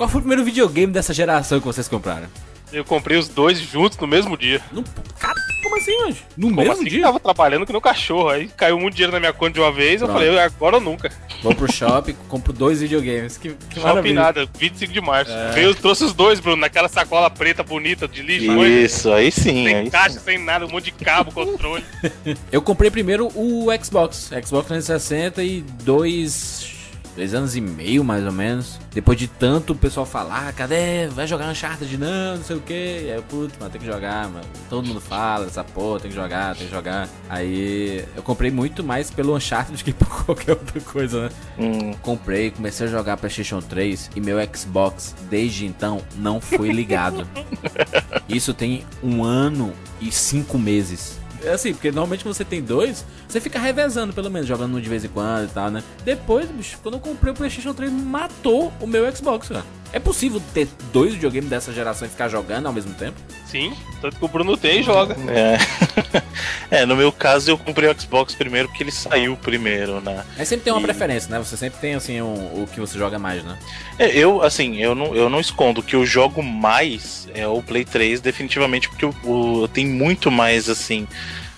Qual foi o primeiro videogame dessa geração que vocês compraram? Eu comprei os dois juntos no mesmo dia. No... Cara, como assim, mano? No Como mesmo assim dia? tava trabalhando que no cachorro. Aí caiu muito dinheiro na minha conta de uma vez. Eu Pronto. falei, agora ou nunca. Vou pro shopping, compro dois videogames. Que, que Shopping nada, 25 de março. É. Veio, trouxe os dois, Bruno, naquela sacola preta bonita de lixo. hoje, Isso, aí sim. Sem Aí caixa, sem nada, um monte de cabo, controle. Eu comprei primeiro o Xbox. Xbox 360 e dois. Dois anos e meio, mais ou menos. Depois de tanto o pessoal falar, "Ah, cadê? Vai jogar Uncharted? Não, não sei o que. Aí eu, putz, mano, tem que jogar, mano. Todo mundo fala dessa porra, tem que jogar, tem que jogar. Aí eu comprei muito mais pelo Uncharted do que por qualquer outra coisa, né? Hum, Comprei, comecei a jogar PlayStation 3 e meu Xbox desde então não foi ligado. Isso tem um ano e cinco meses. É assim, porque normalmente quando você tem dois, você fica revezando pelo menos, jogando um de vez em quando e tal, né? Depois, bicho, quando eu comprei o PlayStation 3, matou o meu Xbox, cara. É possível ter dois videogames dessa geração e ficar jogando ao mesmo tempo? Sim, tanto que o Bruno tem e joga. é. é, no meu caso eu comprei o Xbox primeiro porque ele saiu primeiro, né? Aí sempre tem uma E- preferência, né? Você sempre tem, assim, um- o que você joga mais, né? É, eu, assim, eu não, eu não escondo que eu jogo mais é o Play 3, definitivamente, porque eu, eu tenho muito mais, assim,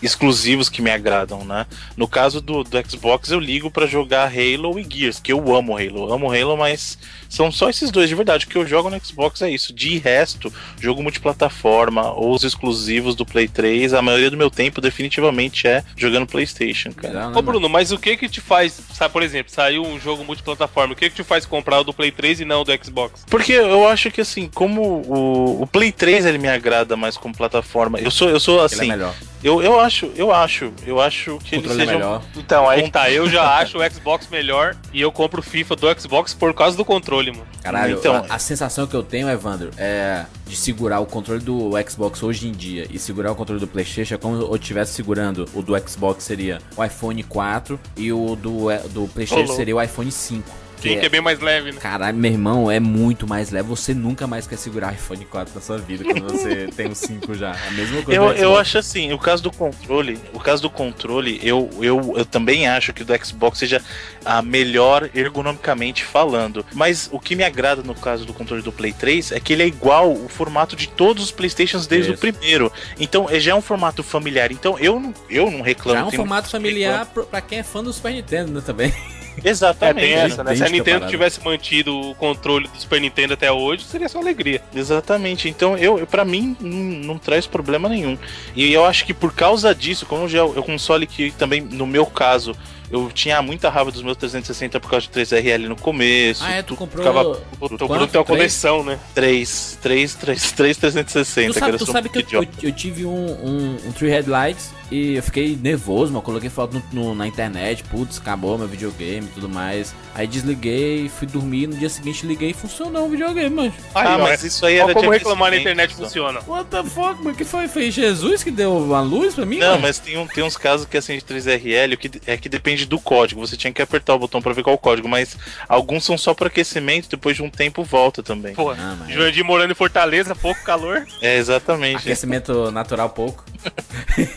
exclusivos que me agradam, né? No caso do, do Xbox, eu ligo pra jogar Halo e Gears, que eu amo Halo. Amo Halo, mas são só esses dois de verdade. O que eu jogo no Xbox é isso. De resto, jogo multiplataforma ou os exclusivos do Play 3, a maioria do meu tempo definitivamente é jogando PlayStation, cara. Né, Ô? Bruno, mas o que que te faz, sabe, por exemplo, saiu um jogo multiplataforma, o que que te faz comprar o do Play 3 e não o do Xbox? Porque eu acho que assim, como o, o Play 3 ele me agrada mais como plataforma. Eu sou, eu sou Ele é assim, melhor. Eu, eu acho, eu acho, eu acho que O ele controle é seja melhor. Então, aí tá, eu já acho o Xbox melhor e eu compro o FIFA do Xbox por causa do controle, mano. Caralho, Então- a, a sensação que eu tenho, Evandro, é de segurar o controle do Xbox hoje em dia e segurar o controle do PlayStation é como eu estivesse segurando o do Xbox seria o iPhone 4 e o do, eh, do PlayStation seria o iPhone 5. Sim, que é bem mais leve, né? Caralho, meu irmão, é muito mais leve. Você nunca mais quer segurar o iPhone 4 na sua vida quando você tem o 5 já. A mesma coisa Eu, eu acho assim, o caso do controle, o caso do controle, eu, eu, eu também acho que o do Xbox seja a melhor ergonomicamente falando. Mas o que me agrada no caso do controle do Play 3 é que ele é igual o formato de todos os Playstations desde Isso. o primeiro. Então, é- já é um formato familiar. Então, eu não, eu não reclamo. Já é um formato familiar pra quem é fã do Super Nintendo, né, também. É, Exatamente. tem essa, né? Se a Nintendo parada. tivesse mantido o controle do Super Nintendo até hoje, seria só alegria. Exatamente. Então, eu, eu para mim não, não traz problema nenhum. E eu acho que por causa disso, como já é o console que também no meu caso eu tinha muita raiva dos meus 360 por causa de 3RL no começo. Ah, é, tu comprou... ficava tem uma Três? coleção, né? 3, 3, 3, 3 360. Tu sabe, tu só um sabe que eu, eu- eu tive um, um, um Three Headlights e eu fiquei nervoso, mano. Coloquei foto no- no- na internet, putz, acabou meu videogame e tudo mais. Aí desliguei, fui dormir, no dia seguinte liguei e funcionou o videogame, mano. Ah, ó, mas isso aí era como de reclamar na internet só. funciona. What the fuck, mano? que foi? Foi Jesus que deu a luz pra mim? Não, mano? mas tem, um, tem uns casos que assim de 3RL que é que depende do código. Você tinha que apertar o botão pra ver qual o código, mas alguns são só para aquecimento, depois de um tempo volta também. Pô, Ah, mas- Jurandir morando em Fortaleza, pouco calor. É exatamente. Aquecimento natural pouco.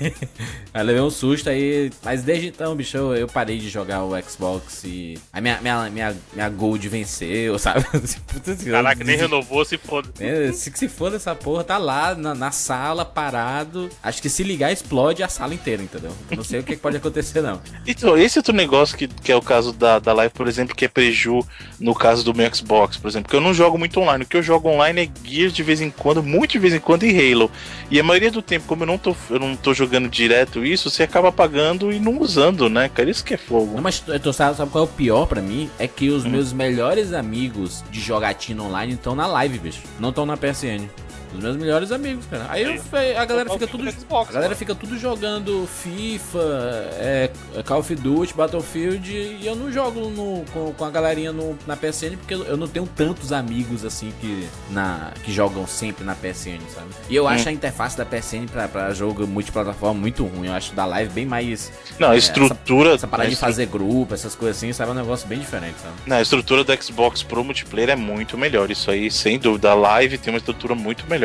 aí levei um susto aí. Mas desde então, bicho, eu, eu parei de jogar o Xbox e. A minha, minha, minha, minha Gold venceu, sabe? Caraca, nem renovou, se foda. É, se, se for dessa porra, tá lá na, na sala, parado. Acho que se ligar, explode a sala inteira, entendeu? Eu não sei o que que pode acontecer, não. Então, esse outro negócio que, que é o caso da, da live, por exemplo, que é preju no caso do meu Xbox, por exemplo, que eu não jogo muito online. O que eu jogo online é Gears de vez em quando, muito de vez em quando, e Halo. E a maioria do tempo, como eu não tô, eu não tô jogando direto isso, você acaba pagando e não usando, né, cara? Isso que é fogo. Não, mas tu, sabe, sabe qual é o pior pra mim? É que os meus melhores amigos de jogatina online estão na live, bicho. Não estão na PSN. Os meus melhores amigos, cara. Aí eu, a galera fica tudo. Xbox, A galera fica tudo jogando FIFA, é, Call of Duty, Battlefield e eu não jogo no- com, com a galerinha no- na PSN porque eu não tenho tantos amigos assim que, na, que jogam sempre na PSN, sabe? E eu acho a interface da PSN pra, pra jogo multiplataforma muito ruim. Eu acho da live bem mais. Não, a é, estrutura. Essa parada a de fazer grupo, essas coisas assim, sabe? É um negócio bem diferente, sabe? Não, a estrutura do Xbox pro multiplayer é muito melhor. Isso aí, sem dúvida. A live tem uma estrutura muito melhor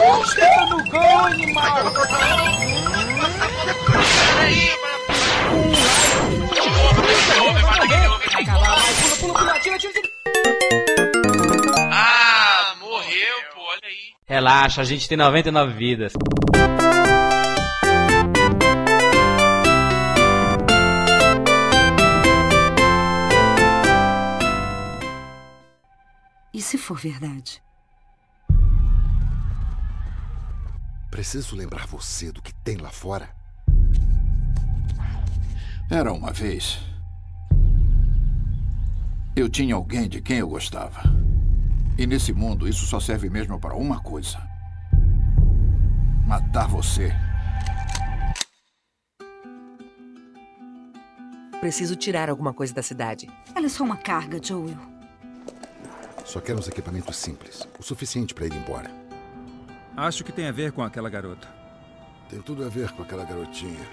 Senta no gol, animal! Ah, morreu, pô, olha aí. Relaxa, a gente tem 99 vidas. E se for verdade? Preciso lembrar você do que tem lá fora. Era uma vez. Eu tinha alguém de quem eu gostava. E nesse mundo, isso só serve mesmo para uma coisa: matar você. Preciso tirar alguma coisa da cidade. Ela é só uma carga, Joel. Só quero uns equipamentos simples, o suficiente para ir embora. Acho que tem a ver com aquela garota. Tem tudo a ver com aquela garotinha.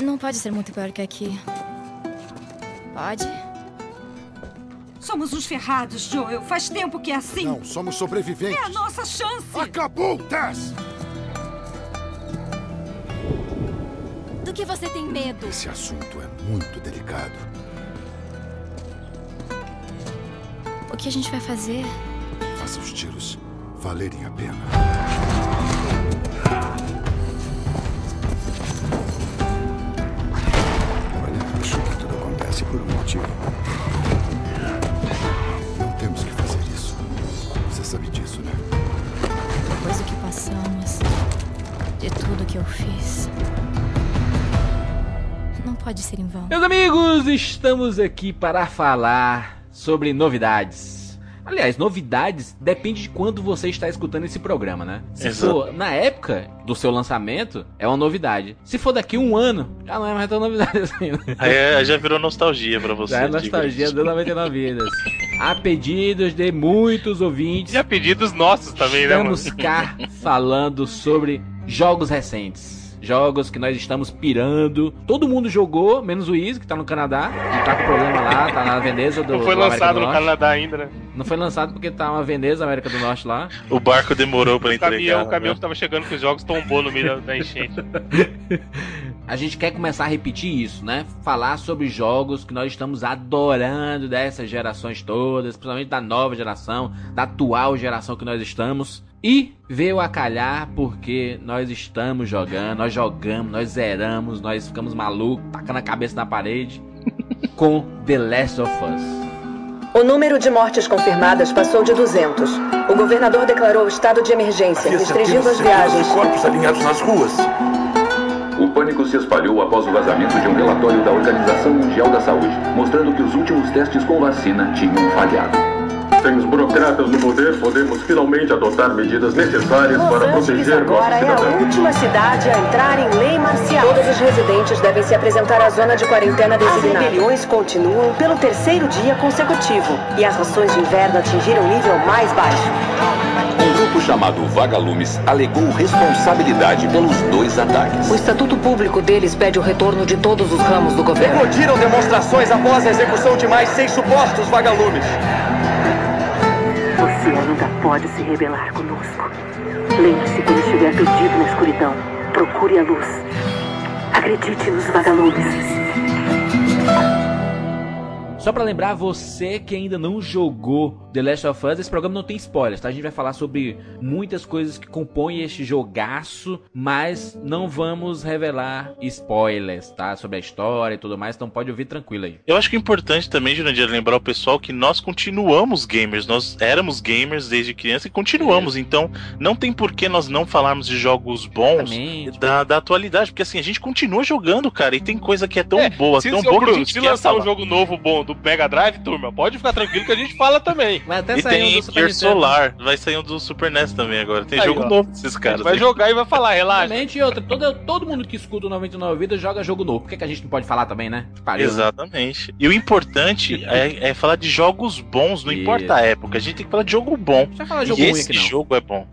Não pode ser muito pior que aqui. Pode? Somos uns ferrados, Joel. Faz tempo que é assim. Não, somos sobreviventes. É a nossa chance. Acabou, Tess! Do que você tem medo? Esse assunto é muito delicado. O que a gente vai fazer? Faça os tiros valerem a pena. Olha, acho que tudo acontece por um motivo. Não temos que fazer isso. Você sabe disso, né? Depois do que passamos, de tudo que eu fiz. Não pode ser em vão. Meus amigos, estamos aqui para falar sobre novidades. Aliás, novidades depende de quando você está escutando esse programa, né? Se Exato. for na época do seu lançamento, é uma novidade. Se for daqui a um ano, já não é mais tão novidade assim. né? Aí é- já virou nostalgia pra você. Já é nostalgia do 99 vidas. Há pedidos de muitos ouvintes. E a pedidos nossos também, né, mano? Estamos cá falando sobre jogos recentes. Jogos que nós estamos pirando. Todo mundo jogou, menos o Easy, que tá no Canadá. E tá com problema lá, tá na Veneza do Não foi do lançado do no Norte. Canadá ainda, né? Não foi lançado porque tá uma Veneza, América do Norte lá. O barco demorou pra O caminhão, entregar. o caminhão né? que tava chegando com os jogos tombou no meio da enchente. A gente quer começar a repetir isso, né? Falar sobre jogos que nós estamos adorando dessas gerações todas, principalmente da nova geração, da atual geração que nós estamos. E veio a calhar porque nós estamos jogando, nós jogamos, nós zeramos, nós ficamos malucos, tacando a cabeça na parede com The Last of Us. O número de mortes confirmadas passou de 200. O governador declarou estado de emergência, restringindo as viagens. corpos alinhados nas ruas. O pânico se espalhou após o vazamento de um relatório da Organização Mundial da Saúde, mostrando que os últimos testes com vacina tinham falhado. Sem os burocratas no poder, podemos finalmente adotar medidas necessárias Los para Angeles proteger agora nossos é a última cidade a entrar em lei marcial. Todos os residentes devem se apresentar à zona de quarentena designada. As rebeliões continuam pelo terceiro dia consecutivo. E as rações de inverno atingiram o nível mais baixo. Um grupo chamado Vagalumes alegou responsabilidade pelos dois ataques. O estatuto público deles pede o retorno de todos os ramos do governo. Eclodiram demonstrações após a execução de mais seis supostos vagalumes. Você ainda pode se rebelar conosco. Lembre-se quando estiver perdido na escuridão. Procure a luz. Acredite nos vagalumes. Só pra lembrar você que ainda não jogou The Last of Us, esse programa não tem spoilers, tá? A gente vai falar sobre muitas coisas que compõem este jogaço, mas não vamos revelar spoilers, tá? Sobre a história e tudo mais, então pode ouvir tranquilo aí. Eu acho que é importante também, Jurandir, lembrar o pessoal que nós continuamos gamers. Nós éramos gamers desde criança e continuamos. Então, não tem por que nós não falarmos de jogos bons da, da atualidade. Porque assim, a gente continua jogando, cara. E tem coisa que é tão É, boa, se, tão boa que a Bruno, gente se quer lançar um falar. jogo novo bom do Mega Drive, turma, pode ficar tranquilo que a gente fala também. Vai até E sair um tem do Super. Solar. Vai sair um do Super NES também agora. Tem Aí, jogo ó. novo desses A caras. gente vai jogar e vai falar, relaxa. Exatamente, e outra, todo, todo mundo que escuta o 99 Vidas joga jogo novo. Por que, que a gente não pode falar também, né? Pariu, né? Exatamente. E o importante é, é falar de jogos bons, não Isso. importa a época. A gente tem que falar de jogo bom. Não vai falar de E jogo ruim esse aqui não. jogo é bom.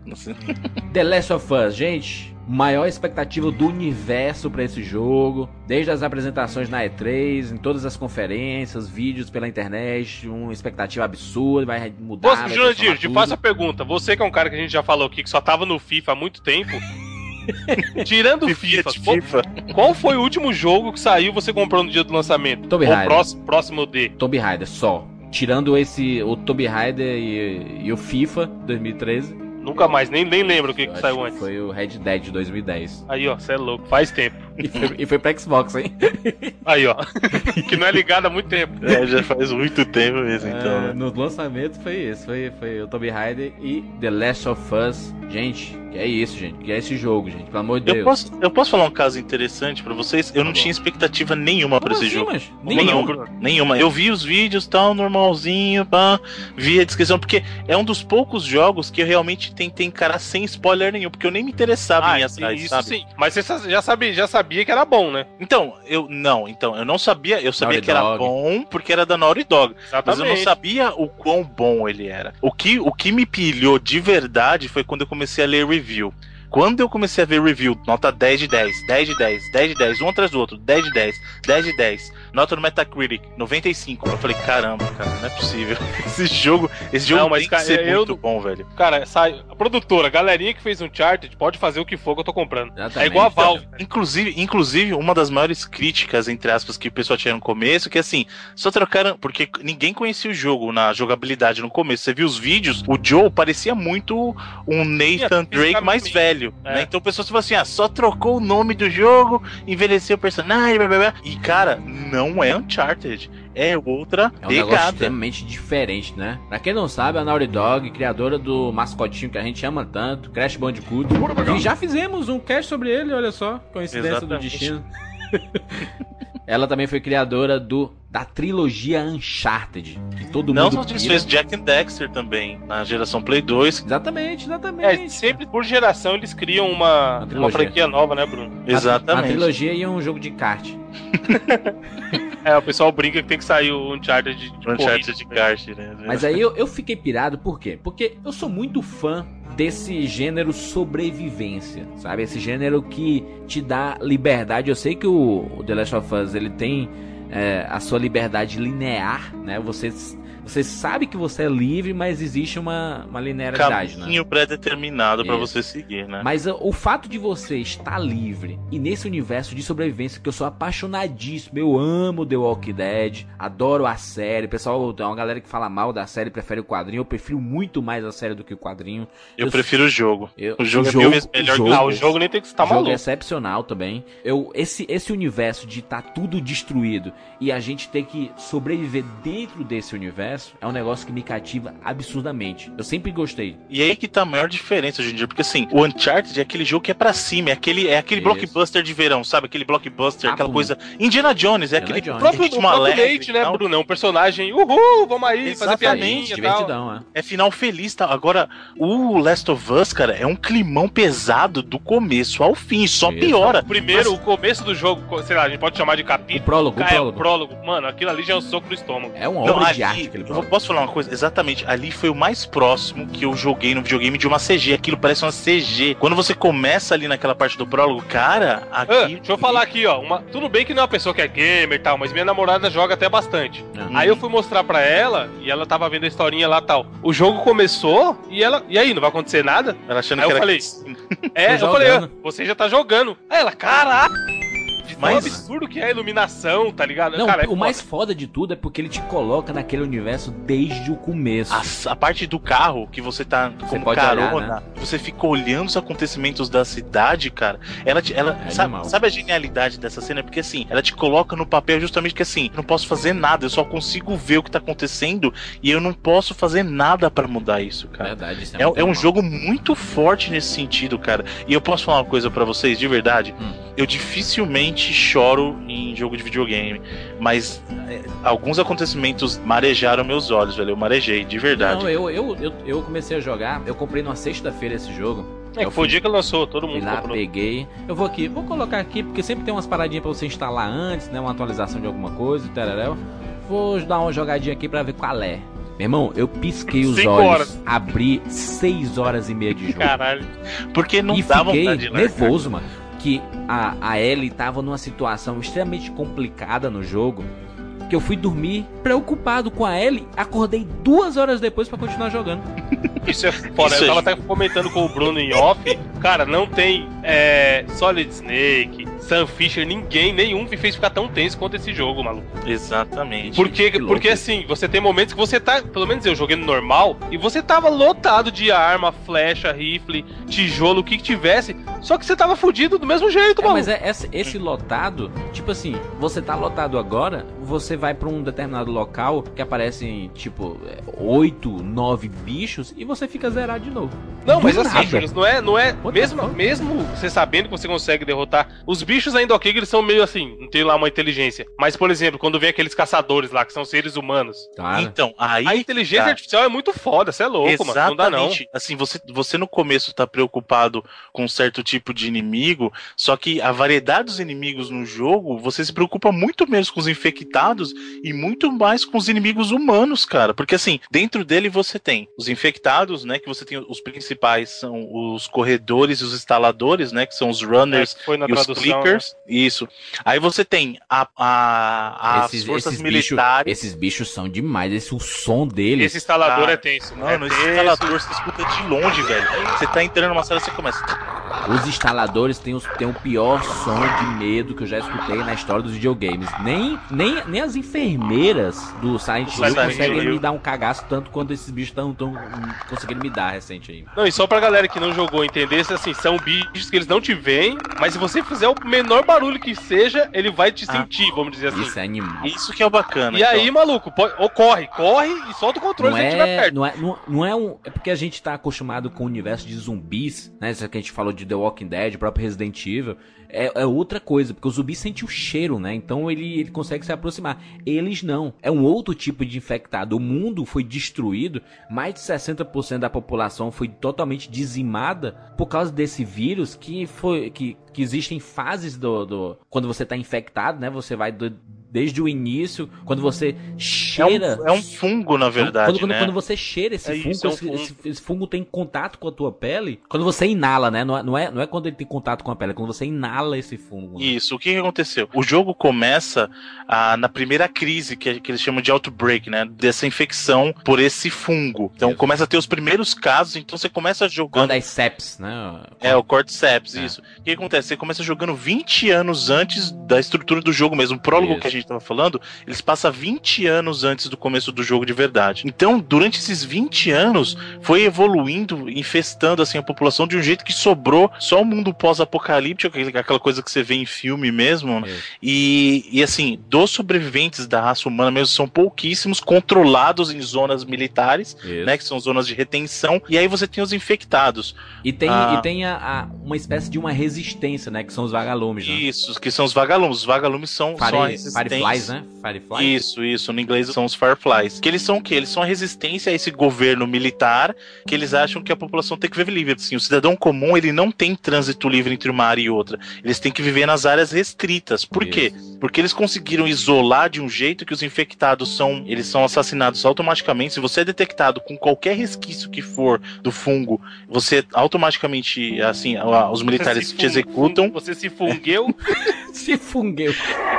The Last of Us, gente. Maior expectativa do universo pra esse jogo, desde as apresentações na E3, em todas as conferências, vídeos pela internet, uma expectativa absurda, vai mudar. Vai Jurandir, te faço a pergunta. Você que é um cara que a gente já falou aqui, que só tava no FIFA há muito tempo. Tirando o FIFA, FIFA. qual foi o último jogo que saiu e você comprou no dia do lançamento? Tomb Raider. próximo, próximo de. Tomb Raider, só. Tirando esse, o Tomb Raider e, e o FIFA 2013. Nunca mais, nem, nem lembro o que, eu que saiu que antes. Foi o Red Dead de 2010. Aí, ó, você é louco, faz tempo. E foi, e foi pra Xbox, hein? Aí, ó. que não é ligado há muito tempo. É, já faz muito tempo mesmo, então. É, né? no lançamento foi esse, foi, foi o Tomb Raider e The Last of Us. Gente, que é isso, gente? Que é esse jogo, gente? Pelo amor de Eu Deus. posso, eu posso falar um caso interessante pra vocês? Eu não Tá bom. tinha expectativa nenhuma pra Como esse assim, jogo. mas? Nenhuma. Nenhuma. Eu vi os vídeos tal, normalzinho, pá, vi a descrição, porque é um dos poucos jogos que eu realmente tentei encarar sem spoiler nenhum, porque eu nem me interessava em ir Ah, atrás, isso sabe? sim. Mas você já sabia, já sabia que era bom, né? Então, eu não, então, eu não sabia, eu sabia Naughty que era Dog. bom porque era da Naughty Dog, mas eu não Exatamente. sabia o quão bom ele era. O que, o que me pilhou de verdade foi quando eu comecei a ler review. Quando eu comecei a ver review, nota 10 de 10, 10 de 10, 10 de 10, um atrás do outro, 10 de 10, 10 de 10, nota no Metacritic, 95. Eu falei, caramba, cara, não é possível. Esse jogo, esse jogo Não, mas, tem cara, que ser eu- muito bom, velho. Cara, sai. A produtora, a galerinha que fez um Uncharted, pode fazer o que for que eu tô comprando. Exatamente. É igual a Valve. Inclusive, inclusive, uma das maiores críticas, entre aspas, que o pessoal tinha no começo, que assim, só trocaram. Porque ninguém conhecia o jogo na jogabilidade no começo. Você viu os vídeos, o Joe parecia muito um Nathan Drake mais velho. É. Né? Então o pessoal falou assim: ah, só trocou o nome do jogo, envelheceu o personagem, blá, blá, blá. E, cara, não é Uncharted. É outra É um negócio extremamente diferente, né? Pra quem não sabe, a Naughty Dog, criadora do mascotinho que a gente ama tanto, Crash Bandicoot. E já fizemos um cast sobre ele, olha só. Coincidência do Exatamente. destino. Ela também foi criadora do da trilogia Uncharted, que todo Não mundo só pira. fez Jack and Dexter também, na geração Play 2. Exatamente, exatamente. É, sempre por geração eles criam uma, uma, trilogia. franquia nova, né, Bruno? A Exatamente. trilogia e um jogo de kart. É, o pessoal brinca que tem que sair o Uncharted de, de Uncharted de kart, né? Mas aí eu, eu fiquei pirado, por quê? Porque eu sou muito fã desse gênero sobrevivência, sabe? Esse gênero que te dá liberdade. Eu sei que o The Last of Us ele tem é, a sua liberdade linear, né? Você, você sabe que você é livre, mas existe uma, uma linearidade, né? caminho pré-determinado pra Isso. você seguir, né? Mas uh, o fato de você estar livre e nesse universo de sobrevivência que eu sou apaixonadíssimo, eu amo The Walking Dead, adoro a série. Pessoal, tem uma galera que fala mal da série, prefere o quadrinho. Eu prefiro muito mais a série do que o quadrinho. Eu prefiro o jogo. Eu- O jogo o é mil vezes melhor que o jogo. o jogo nem tem que estar o jogo maluco. é excepcional também. Eu, esse, esse universo de estar tudo destruído e a gente ter que sobreviver dentro desse universo é um negócio que me cativa absurdamente. Eu sempre gostei. E aí que tá a maior diferença hoje em dia, porque assim, o Uncharted é aquele jogo que é pra cima, é aquele, é aquele Isso. blockbuster de verão, sabe? Aquele blockbuster, Ah, aquela coisa. Indiana Jones, é Indiana aquele Jones. O próprio, o Nate, e né. Bruno? É um personagem, uhul, vamos aí, fazer Exatamente, piadinha e tal. Divertidão, é. É final feliz, tá? Agora, o Last of Us, cara, é um climão pesado do começo ao fim, só Isso. piora. Primeiro, o começo do jogo, sei lá, a gente pode chamar de O capítulo. prólogo, o é, o prólogo. Prólogo. Mano, aquilo ali já é um soco no estômago. É uma Não, obra ali, de arte aquele eu prólogo. posso falar uma coisa? Exatamente, ali foi o mais próximo que eu joguei no videogame de uma CG. Aquilo parece uma CG. Quando você começa ali naquela parte do prólogo, cara, Ah, aqui. deixa eu falar aqui, ó. Uma... Tudo bem que não é uma pessoa que é gamer e tal, mas minha namorada joga até bastante. Uhum. Aí eu fui mostrar pra ela e ela tava vendo a historinha lá e tal. O jogo começou e ela. E aí, não vai acontecer nada? Ela achando Aí que eu era. falei, É, Tô eu falei, ah, você já tá jogando. Aí ela, caraca! É um absurdo que é a iluminação, tá ligado? Não, Cara, é o foda. mais foda de tudo é porque ele te coloca naquele universo desde o começo. A, a parte do carro que você tá como carona, olhar, né? você fica olhando os acontecimentos da cidade, cara. Ela, te- ela É sabe, sabe a genialidade dessa cena? Porque assim, ela te coloca no papel justamente que assim, não posso fazer nada, eu só consigo ver o que tá acontecendo e eu não posso fazer nada pra mudar isso, cara. Verdade, isso É, muito é um jogo muito forte nesse sentido, cara. E eu posso falar uma coisa pra vocês, de verdade. Hum. Eu dificilmente choro em jogo de videogame. Mas é, alguns acontecimentos marejaram meus olhos, velho. Eu marejei, de verdade. Não, eu, eu, eu, eu comecei a jogar, eu comprei numa sexta-feira esse jogo. É, eu foi o dia que lançou, todo mundo lá, comprou. peguei. Eu vou aqui, vou colocar aqui, porque sempre tem umas paradinhas pra você instalar antes, né? Uma atualização de alguma coisa, tereréu. Vou dar uma jogadinha aqui pra ver qual é. Meu irmão, eu pisquei os Cinco olhos, horas. abri seis horas e meia de jogo. Caralho. Porque não e dá fiquei vontade de largar. nervoso, mano. Que a, a Ellie tava numa situação extremamente complicada no jogo. Que eu fui dormir preocupado com a Ellie, acordei duas horas depois pra continuar jogando. Isso é foda. Isso eu é tava até comentando com o Bruno em off. Cara, não tem é, Solid Snake, Sam Fisher, ninguém, nenhum me fez ficar tão tenso quanto esse jogo, maluco. Exatamente. Porque, porque assim, você tem momentos que você tá, pelo menos eu joguei no normal, e você tava lotado de arma, flecha, rifle, tijolo, o que que tivesse, só que você tava fudido do mesmo jeito, É, mano. mas é esse, esse lotado, tipo assim, você tá lotado agora, você vai pra um determinado local que aparecem, tipo, é, oito, nove bichos e você fica zerado de novo. Não, mas assim. Júlio, não é, não é, What mesmo, mesmo você sabendo que você consegue derrotar, os bichos ainda ok, que eles são meio assim, não tem lá uma inteligência. Mas, por exemplo, quando vem aqueles caçadores lá, que são seres humanos, Cara, Então, aí. a inteligência tá. artificial é muito foda, você é louco, mano, não dá não. Exatamente. Assim, você, você no começo tá preocupado com um certo tipo de inimigo, só que a variedade dos inimigos no jogo, você se preocupa muito menos com os infectados e muito mais com os inimigos humanos, cara. Porque assim, dentro dele você tem os infectados, né? Que você tem os principais são os corredores e os instaladores, né? Que são os runners É, que foi na e os clickers. Isso. Aí você tem a, a, as esses, forças esses militares. esses bichos são demais, esse o som deles. Esse instalador Cara, é tenso. Mano, é esse tenso. instalador você escuta de longe, velho. Você tá entrando numa sala e você começa. Os instaladores têm, os, têm o pior som de medo que eu já escutei na história dos videogames. Nem, nem, nem as enfermeiras do Silent Hill conseguem me dar um cagaço tanto quanto esses bichos estão tão, conseguindo me dar recente aí. Não, e só pra galera que não jogou entender, assim, são bichos que eles não te veem, mas se você fizer o menor barulho que seja, ele vai te Ah. sentir, vamos dizer assim. Isso é animal. Isso que é o bacana. E aí, maluco, pode, ou corre, corre e solta o controle Não se estiver é, perto. não, é, não, não é um. É porque a gente tá acostumado com o universo de zumbis, né? Isso que a gente falou de The Walking Dead, o próprio Resident Evil. É, é outra coisa, porque o zumbi sente o cheiro, né? Então ele, ele consegue se aproximar. Eles não. É um outro tipo de infectado. O mundo foi destruído, mais de 60% da população foi totalmente dizimada por causa desse vírus que foi. que, que existem fases do, do. Quando você tá infectado, né? Você vai do- desde o início, quando você É um, cheira. é um fungo, na verdade, Quando, quando, né? quando você cheira esse É fungo, isso, é um esse, fungo. esse- esse fungo tem contato com a tua pele. Quando você inala, né? Não é, não é, não é quando ele tem contato com a pele, é quando você inala esse fungo. né? Isso, o que, que aconteceu? O jogo começa ah, na primeira crise, que, que eles chamam de outbreak, né? Dessa infecção por esse fungo. Então Isso. começa a ter os primeiros casos, então você começa jogando. Quando é seps, né? É, o Cordyceps, É. isso. O que acontece? Você começa jogando 20 anos antes da estrutura do jogo mesmo. O prólogo Isso. que a gente tava falando, eles passam 20 anos antes do começo do jogo de verdade. Então, durante esses 20 anos, foi evoluindo, infestando assim a população de um jeito que sobrou só o mundo pós-apocalíptico, aquela coisa que você vê em filme mesmo. né? Isso. E, e assim, dos sobreviventes da raça humana mesmo, são pouquíssimos controlados em zonas militares, Isso. né? Que são zonas de retenção. E aí você tem os infectados. E tem, Ah. e tem a, a- uma espécie de uma resistência, né? Que são os vagalumes, né? Isso, que são os vagalumes. Os vagalumes são, são a resistência. Fireflies, né? Fireflies. Isso, isso. No inglês são os Fireflies. Que eles são o quê? Eles são a resistência a esse governo militar que eles acham que a população tem que viver livre. Assim, o cidadão comum, ele não tem trânsito livre entre uma área e outra. Eles têm que viver nas áreas restritas. Por quê? Porque eles conseguiram isolar de um jeito que os infectados são, eles são assassinados automaticamente. Se você é detectado com qualquer resquício que for do fungo, você automaticamente, assim, os militares te executam. Você se fungueu. Se fungueu.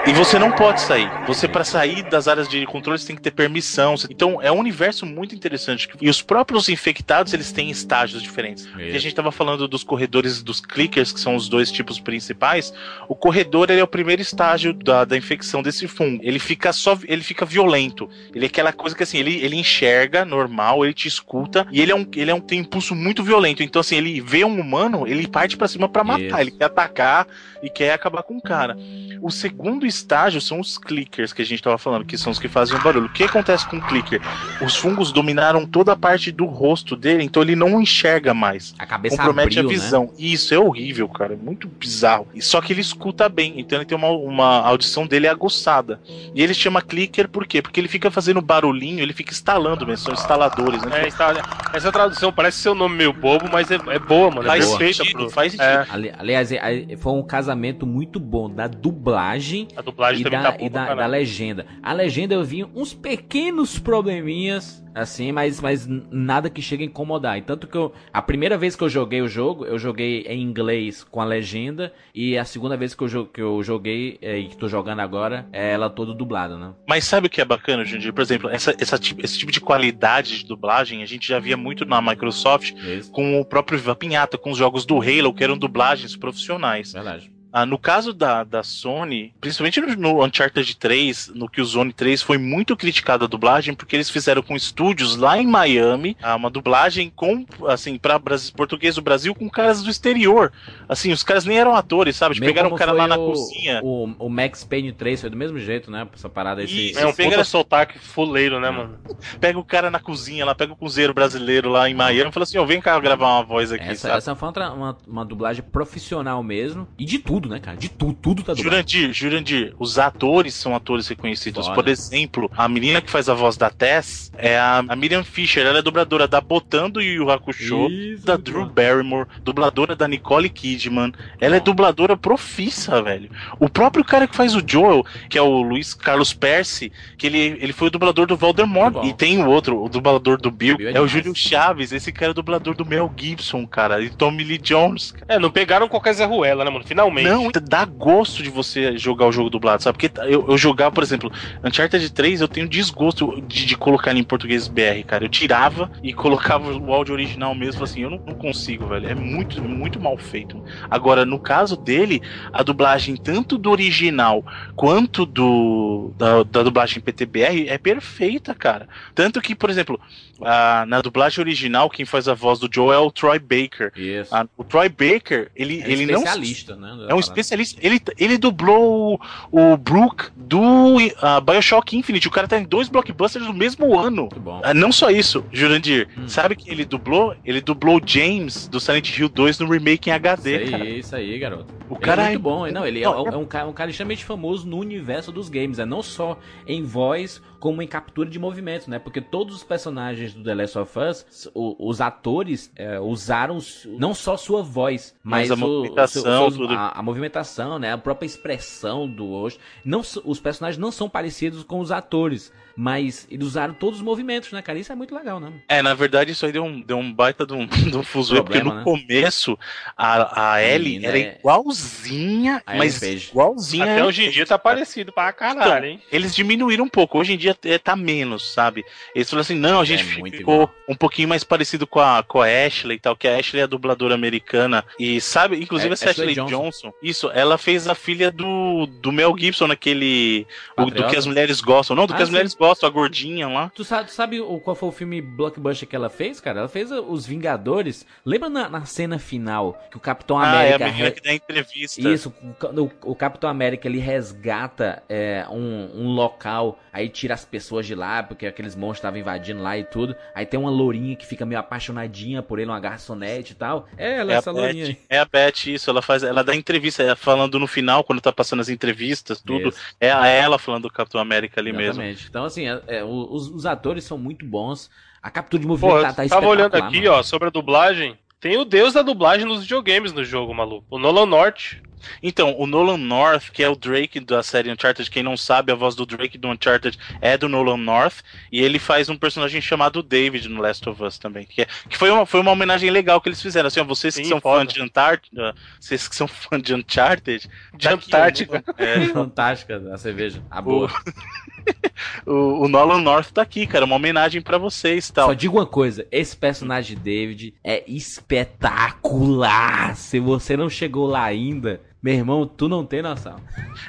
E você não pode sair. Você, para sair das áreas de controle, você tem que ter permissão. Então, é um universo muito interessante. E os próprios infectados, eles têm estágios diferentes. Porque a gente tava falando dos corredores dos clickers, que são os dois tipos principais. O corredor, ele é o primeiro estágio da, da infecção desse fungo. Ele fica só, ele fica violento. Ele é aquela coisa que, assim, ele, ele enxerga normal, ele te escuta, e ele é um, ele é um, tem um impulso muito violento. Então, assim, ele vê um humano, ele parte pra cima pra matar. Isso. Ele quer atacar e quer acabar com o cara. O segundo estágio são os clickers que a gente tava falando, que são os que fazem o barulho. O que acontece com o clicker? Os fungos dominaram toda a parte do rosto dele, então ele não enxerga mais. A cabeça Compromete abriu, a visão. E isso é horrível, cara. É muito bizarro. E Só que ele escuta bem, então ele tem uma, uma audição dele aguçada. E ele chama clicker por quê? Porque ele fica fazendo barulhinho, ele fica instalando mesmo, são instaladores, né? É, está- essa tradução parece ser um nome meio bobo, mas é, é boa, mano. Faz é sentido, pro- faz sentido. É. Ali- aliás, é- é- foi um casamento muito bom da dublagem, A dublagem e, da, tá boa e da, da legenda. A legenda eu vi uns pequenos probleminhas, assim, mas, mas nada que chegue a incomodar. E tanto que eu, a primeira vez que eu joguei o jogo, eu joguei em inglês com a legenda, e a segunda vez que eu, que eu joguei, é, e que tô jogando agora, é ela toda dublada, né? Mas sabe o que é bacana, Jundir? Por exemplo, essa, essa tipo- esse tipo de qualidade de dublagem a gente já via muito na Microsoft com o próprio Viva Pinhata, com os jogos do Halo, que eram dublagens profissionais. Verdade. Ah, no caso da, da Sony, principalmente no, no Uncharted 3, no Killzone 3, foi muito criticada a dublagem, porque eles fizeram com estúdios lá em Miami, ah, uma dublagem com, assim, para português do Brasil com caras do exterior. Assim, os caras nem eram atores, sabe? Eles Meio pegaram o cara lá na o- cozinha. O, o Max Payne 3 foi do mesmo jeito, né? Essa parada esse. Isso, É um pega- puta sotaque fuleiro, né, mano? Pega o cara na cozinha lá, pega o cozinheiro brasileiro lá em Miami e fala assim: ó, vem cá gravar uma voz aqui, Essa, sabe? essa foi uma, uma, uma dublagem profissional mesmo. E de tudo, né, cara? De tudo, tudo tá dublado. Jurandir, Jurandir, os atores são atores reconhecidos. Foda. Por exemplo, a menina que faz a voz da Tess é a, a Miriam Fisher. Ela é dubladora da Botando e o Hakusho, Isso, da Drew. Barrymore, dubladora da Nicole Kidman. Ela é dubladora profissa, velho. O próprio cara que faz o Joel, que é o Luiz Carlos Percy, que ele, ele foi o dublador do Voldemort. E tem o outro, o dublador do Bill, Bill é é, o. Júlio Chaves. Esse cara é o dublador do Mel Gibson, cara. E Tommy Lee Jones, cara. É, não pegaram qualquer Zé Ruela, né, mano? Finalmente. Não, dá gosto de você jogar o jogo dublado, sabe? Porque eu, eu jogava, por exemplo, Uncharted 3, eu tenho desgosto de, de colocar ele em português BR, cara. Eu tirava e colocava o áudio original mesmo, assim, eu não, não consigo, velho. É muito, muito mal feito. Agora, no caso dele, a dublagem tanto do original quanto do da, da dublagem PTBR é perfeita, cara. Tanto que, por exemplo, a- na dublagem original, quem faz a voz do Joe é o Troy Baker. Isso. Ah, o Troy Baker, ele, É ele não especialista, né? é um especialista. Ele, ele dublou o, o Brook do ah, Bioshock Infinite. O cara tá em dois blockbusters do mesmo ano. Ah, não só isso, Jurandir. Hum. Sabe que ele dublou? Ele dublou o James do Silent Hill 2 no remake em HD, Isso cara. aí, isso aí, garoto. O Ele cara é é- muito bom. Não, ele é, Não, é um, cara, um cara extremamente famoso no universo dos games. É não só em voz, como em captura de movimentos, né? Porque todos os personagens do The Last of Us, o- os atores é, usaram não só sua voz, mas, Mas a o- movimentação, o seu- a, a movimentação, né? A própria expressão do rosto. Não, os personagens não são parecidos com os atores, mas eles usaram todos os movimentos, né, cara? Isso é muito legal, né? É, na verdade, isso aí deu um, deu um baita de um, de um fuzuê, porque no né? começo a, a Ellie menina era é- igualzinha, A mas Page. igualzinha. Até hoje em dia tá parecido pra caralho, Então, hein? eles diminuíram um pouco. Hoje em dia é, tá menos, sabe? Eles falaram assim: não, a gente É ficou um pouquinho mais parecido com a, com a Ashley e tal, que a Ashley é a dubladora americana. E sabe, inclusive É, essa Ashley Ashley Johnson. Johnson. isso, ela fez a filha do, do Mel Gibson naquele. o- do que as mulheres gostam. Não, do que Ah, as mulheres sim. Gostam, a gordinha lá. Tu sabe, tu sabe o, qual foi o filme blockbuster que ela fez, cara? Ela fez Os Vingadores. Lembra na, na cena final que o Capitão Ah, é a América. menina que dá entrevista. Isso, o, o- Capitão América ele resgata é, um, um local, aí tira as pessoas de lá, porque aqueles monstros estavam invadindo lá e tudo. Aí tem uma lourinha que fica meio apaixonadinha por ele, uma garçonete e tal. É ela, É a, essa lourinha. Beth, é a Beth, isso, ela faz, ela dá entrevista, ela falando no final, quando tá passando as entrevistas, tudo, Isso. é a ela falando do Capitão América ali mesmo. Exatamente. Então, assim, é- é, o- os, os atores são muito bons. A captura de movimento Pô, tá, eu tá tava olhando espetacular, aqui, mano. ó, sobre a dublagem. Tem o deus da dublagem nos videogames no jogo, maluco. O Nolan North. Então, o Nolan North, que é o Drake da série Uncharted, quem não sabe, a voz do Drake do Uncharted é do Nolan North, e ele faz um personagem chamado David no Last of Us também, que, é- que foi, uma, foi uma homenagem legal que eles fizeram, assim, ó, vocês que Sim, são foda. fãs de Uncharted, vocês que são fãs de Uncharted, De tá aqui, Antártica. ó, é, Fantástica a cerveja. A boa. o, o Nolan North tá aqui, cara, uma homenagem pra vocês tal. Só digo uma coisa, esse personagem David é espetacular. Se você não chegou lá ainda, Meu irmão, tu não tem noção.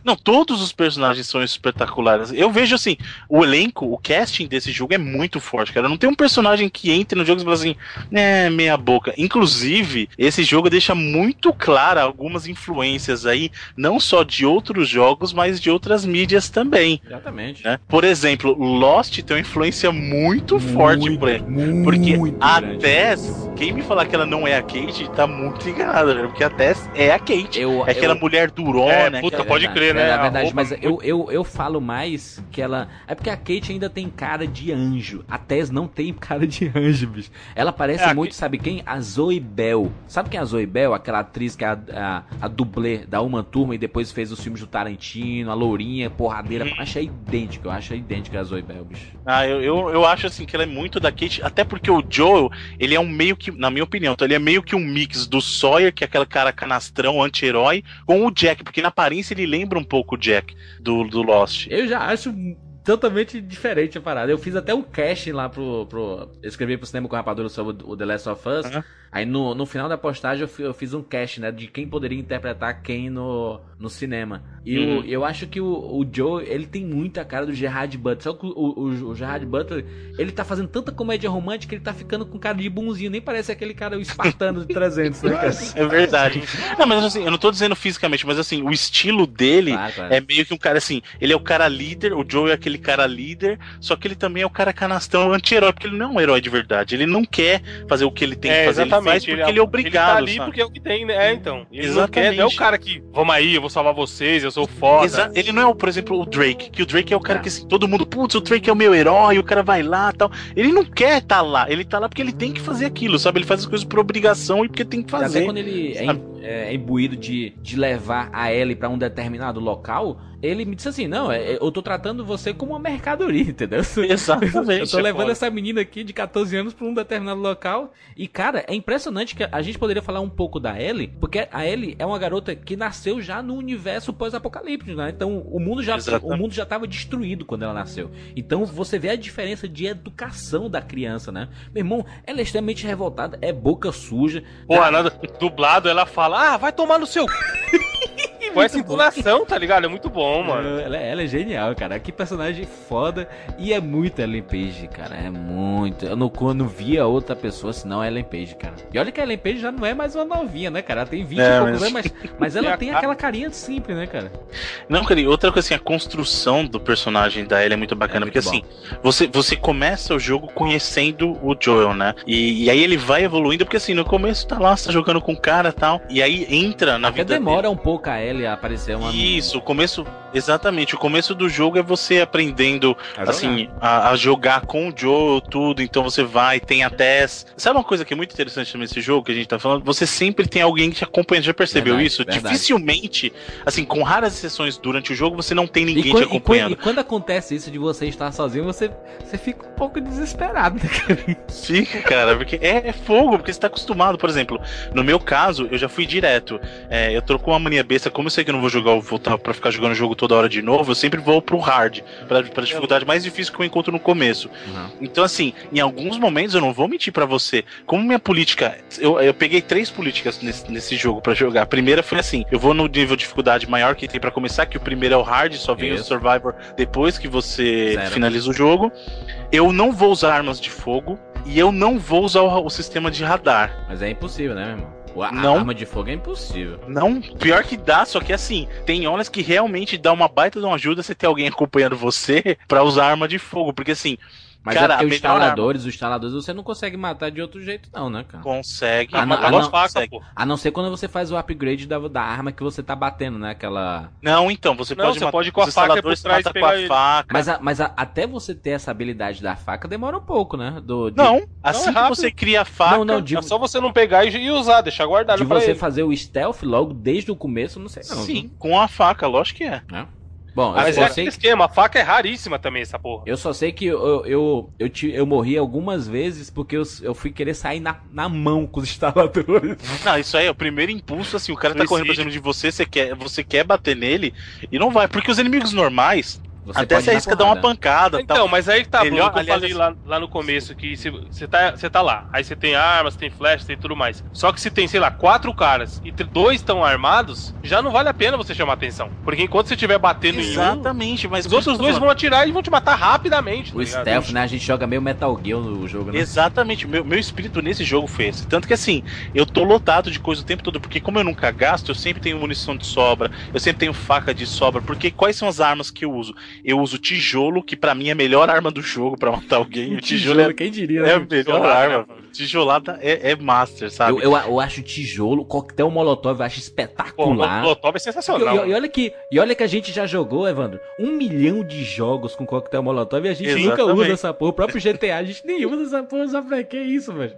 Não, todos os personagens são espetaculares. Eu vejo assim, o elenco, o casting desse jogo é muito forte, cara. Não tem um personagem que entre no jogo e fala assim, é, meia boca. Inclusive, esse jogo deixa muito clara algumas influências aí, não só de outros jogos, mas de outras mídias também. Exatamente. Né? Por exemplo, Lost tem uma influência muito, muito forte por ele. Porque muito a grande. Tess, quem me falar que ela não é a Kate, tá muito enganado, né? Porque a Tess é a Kate. Eu, é aquela eu... mulher durona. É, puta, pode crer, né? É verdade, mas eu, eu, eu falo mais que ela. É porque a Kate ainda tem cara de anjo. A Tess não tem cara de anjo, bicho. Ela parece é, muito, sabe quem? A Zoe Bell. Sabe quem é a Zoe Bell? Aquela atriz que é a, a, a dublê da Uma Turma e depois fez os filmes do Tarantino, a Lourinha, porradeira. Hum. Acho idêntico, eu acho idêntico a Zoe Bell, bicho. Ah, eu, eu, eu acho assim que ela é muito da Kate, até porque o Joel, ele é um meio que, na minha opinião, então ele é meio que um mix do Sawyer, que é aquele cara canastrão, anti-herói, com o Jack, porque na aparência ele lembra um pouco o Jack do, do Lost. Eu já acho totalmente diferente a parada. Eu fiz até um casting lá pro. pro eu escrevi pro cinema com rapadura sobre o The Last of Us. Uhum. Aí no, no final da postagem eu, eu fiz um cast, né? De quem poderia interpretar quem no, no cinema. E uhum. eu acho que o, o Joe, ele tem muita cara do Gerard Butler. Só que o, o, o, Gerard Butler, ele tá fazendo tanta comédia romântica que ele tá ficando com cara de bonzinho. Nem parece aquele cara o espartano de 300, né, cara? É verdade. Não, mas assim, eu não tô dizendo fisicamente, mas assim, o estilo dele claro, claro. é meio que um cara assim, ele é o cara líder, o Joe é aquele cara líder, só que ele também é o cara canastrão anti-herói, porque ele não é um herói de verdade. Ele não quer fazer o que ele tem é, que fazer, ele faz porque ele é, ele é obrigado. Ele tá ali sabe? porque é o que tem, né? É, então. Ele exatamente. Não, quer, é o cara que, vamos aí, eu vou salvar vocês, eu sou foda. Exa ele não é, por exemplo, o Drake, que o Drake é o cara é. que assim, todo mundo, putz, o Drake é o meu herói, o cara vai lá tal. Ele não quer estar tá lá, ele tá lá porque ele tem que fazer aquilo, sabe? Ele faz as coisas por obrigação e porque tem que fazer. Até quando ele é, é, imbuído de, de levar a Ellie para um determinado local, ele me disse assim: Não, é, eu tô tratando você como uma mercadoria, entendeu? Exatamente. eu tô levando essa menina aqui de 14 anos pra um determinado local. E, cara, é impressionante que a gente poderia falar um pouco da Ellie, porque a Ellie é uma garota que nasceu já no universo pós-apocalíptico, né? Então o mundo já o mundo já estava destruído quando ela nasceu. Então você vê a diferença de educação da criança, né? Meu irmão, ela é extremamente revoltada, é boca suja. Pô, nada, dublado ela fala: "Ah, vai tomar no seu Com essa entonação, tá ligado? É muito bom, mano. Ela, ela, é genial, cara. Que personagem foda. E é muito Ellen Page, cara. É muito. Eu não, não via outra pessoa senão Ellen Page, cara. E olha que a Ellen Page já não é mais uma novinha, né, cara? Ela tem 20 é, e poucos mas... anos, mas, mas ela tem aquela carinha simples, né, cara? Não, cara, e outra coisa assim, a construção do personagem da Ellie é muito bacana, é muito porque bom. assim, você, você começa o jogo conhecendo o Joel, né? E, e, aí ele vai evoluindo, porque assim, no começo tá lá, você tá jogando com o cara e tal, e aí entra na Até vida demora dele. um pouco a Ellie aparecer uma. Isso, o começo. Exatamente, o começo do jogo é você aprendendo a assim a, a, jogar com o Joe, tudo. Então você vai, tem até. Sabe uma coisa que é muito interessante nesse jogo que a gente tá falando? Você sempre tem alguém que te acompanha. Já percebeu verdade, isso? Verdade. Dificilmente, assim, com raras exceções durante o jogo, você não tem ninguém quando, te acompanhando. E quando, e quando, acontece isso de você estar sozinho, você, você fica um pouco desesperado, né? Fica, cara, porque é, é, fogo, porque você tá acostumado. Por exemplo, no meu caso, eu já fui direto. É, eu trocou uma mania besta, como eu sei que eu não vou jogar, voltar pra ficar jogando o jogo toda hora de novo, eu sempre vou pro hard, pra, pra dificuldade mais difícil que eu encontro no começo. Uhum. Então, assim, em alguns momentos eu não vou mentir para você. Como minha política. Eu, eu peguei três políticas nesse, nesse jogo para jogar. A primeira foi assim: eu vou no nível de dificuldade maior que tem para começar, que o primeiro é o hard, só vem Isso. o Survivor depois que você Zero. finaliza o jogo. Eu não vou usar armas de fogo. E eu não vou usar o, o sistema de radar. Mas é impossível, né, meu irmão? A não, arma de fogo é impossível. Não, pior que dá, só que assim, tem horas que realmente dá uma baita de uma ajuda você ter alguém acompanhando você para usar arma de fogo, porque assim, mas cara, é porque os instaladores, arma... os instaladores você não consegue matar de outro jeito, não, né, cara? Consegue. A, não, a, não, consegue. a não ser quando você faz o upgrade da, da arma que você tá batendo, né? Aquela. Não, então, você não, pode você matar. pode ir com a faca por trás com a faca. Mas, a, mas a, até você ter essa habilidade da faca demora um pouco, né? Do, de... Não, assim não, é que você cria a faca. Não, não, de... é só você não pegar e, e usar, deixar guardado. De você ele. fazer o stealth logo desde o começo, não sei não. Sim, viu? com a faca, lógico que é. é. Bom, Mas é aquele que... esquema, a faca é raríssima também, essa porra. Eu só sei que eu, eu, eu, eu, eu morri algumas vezes porque eu, eu fui querer sair na, na mão com os instaladores. Não, isso aí é o primeiro impulso, assim, o cara tá correndo pra cima de você, você quer, você quer bater nele e não vai. Porque os inimigos normais, Você Até se arrisca dar uma pancada. Então, tal. mas aí que tá, Bruno, Melhor- que eu aliás, falei lá, lá no começo, que se você tá, você tá lá, aí você tem armas, tem flash, tem tudo mais. Só que se tem, sei lá, quatro caras e dois estão armados, já não vale a pena você chamar atenção. Porque enquanto você estiver batendo em um, Exatamente, mas os outros dois vão atirar e vão te matar rapidamente. tá O ligado? stealth, né? A gente joga meio Metal Gear no jogo, né? Exatamente, meu, meu espírito nesse jogo foi esse. Tanto que assim, eu tô lotado de coisa o tempo todo, porque como eu nunca gasto, eu sempre tenho munição de sobra, eu sempre tenho faca de sobra, porque quais são as armas que eu uso? Eu uso tijolo, que pra mim é a melhor arma do jogo pra matar alguém. O tijolo, é, quem diria? é a né? melhor Tijolada, arma. né, mano. Tijolada é, é master, sabe? Eu, eu, eu acho tijolo, coquetel molotov, eu acho Pô, o espetacular. Molotov é sensacional. e- e olha que, e olha que a gente já jogou, Evandro, um milhão de jogos com coquetel molotov e a gente nunca Exatamente. usa essa porra. O próprio GTA, a gente nem usa essa porra, só pra que isso, velho?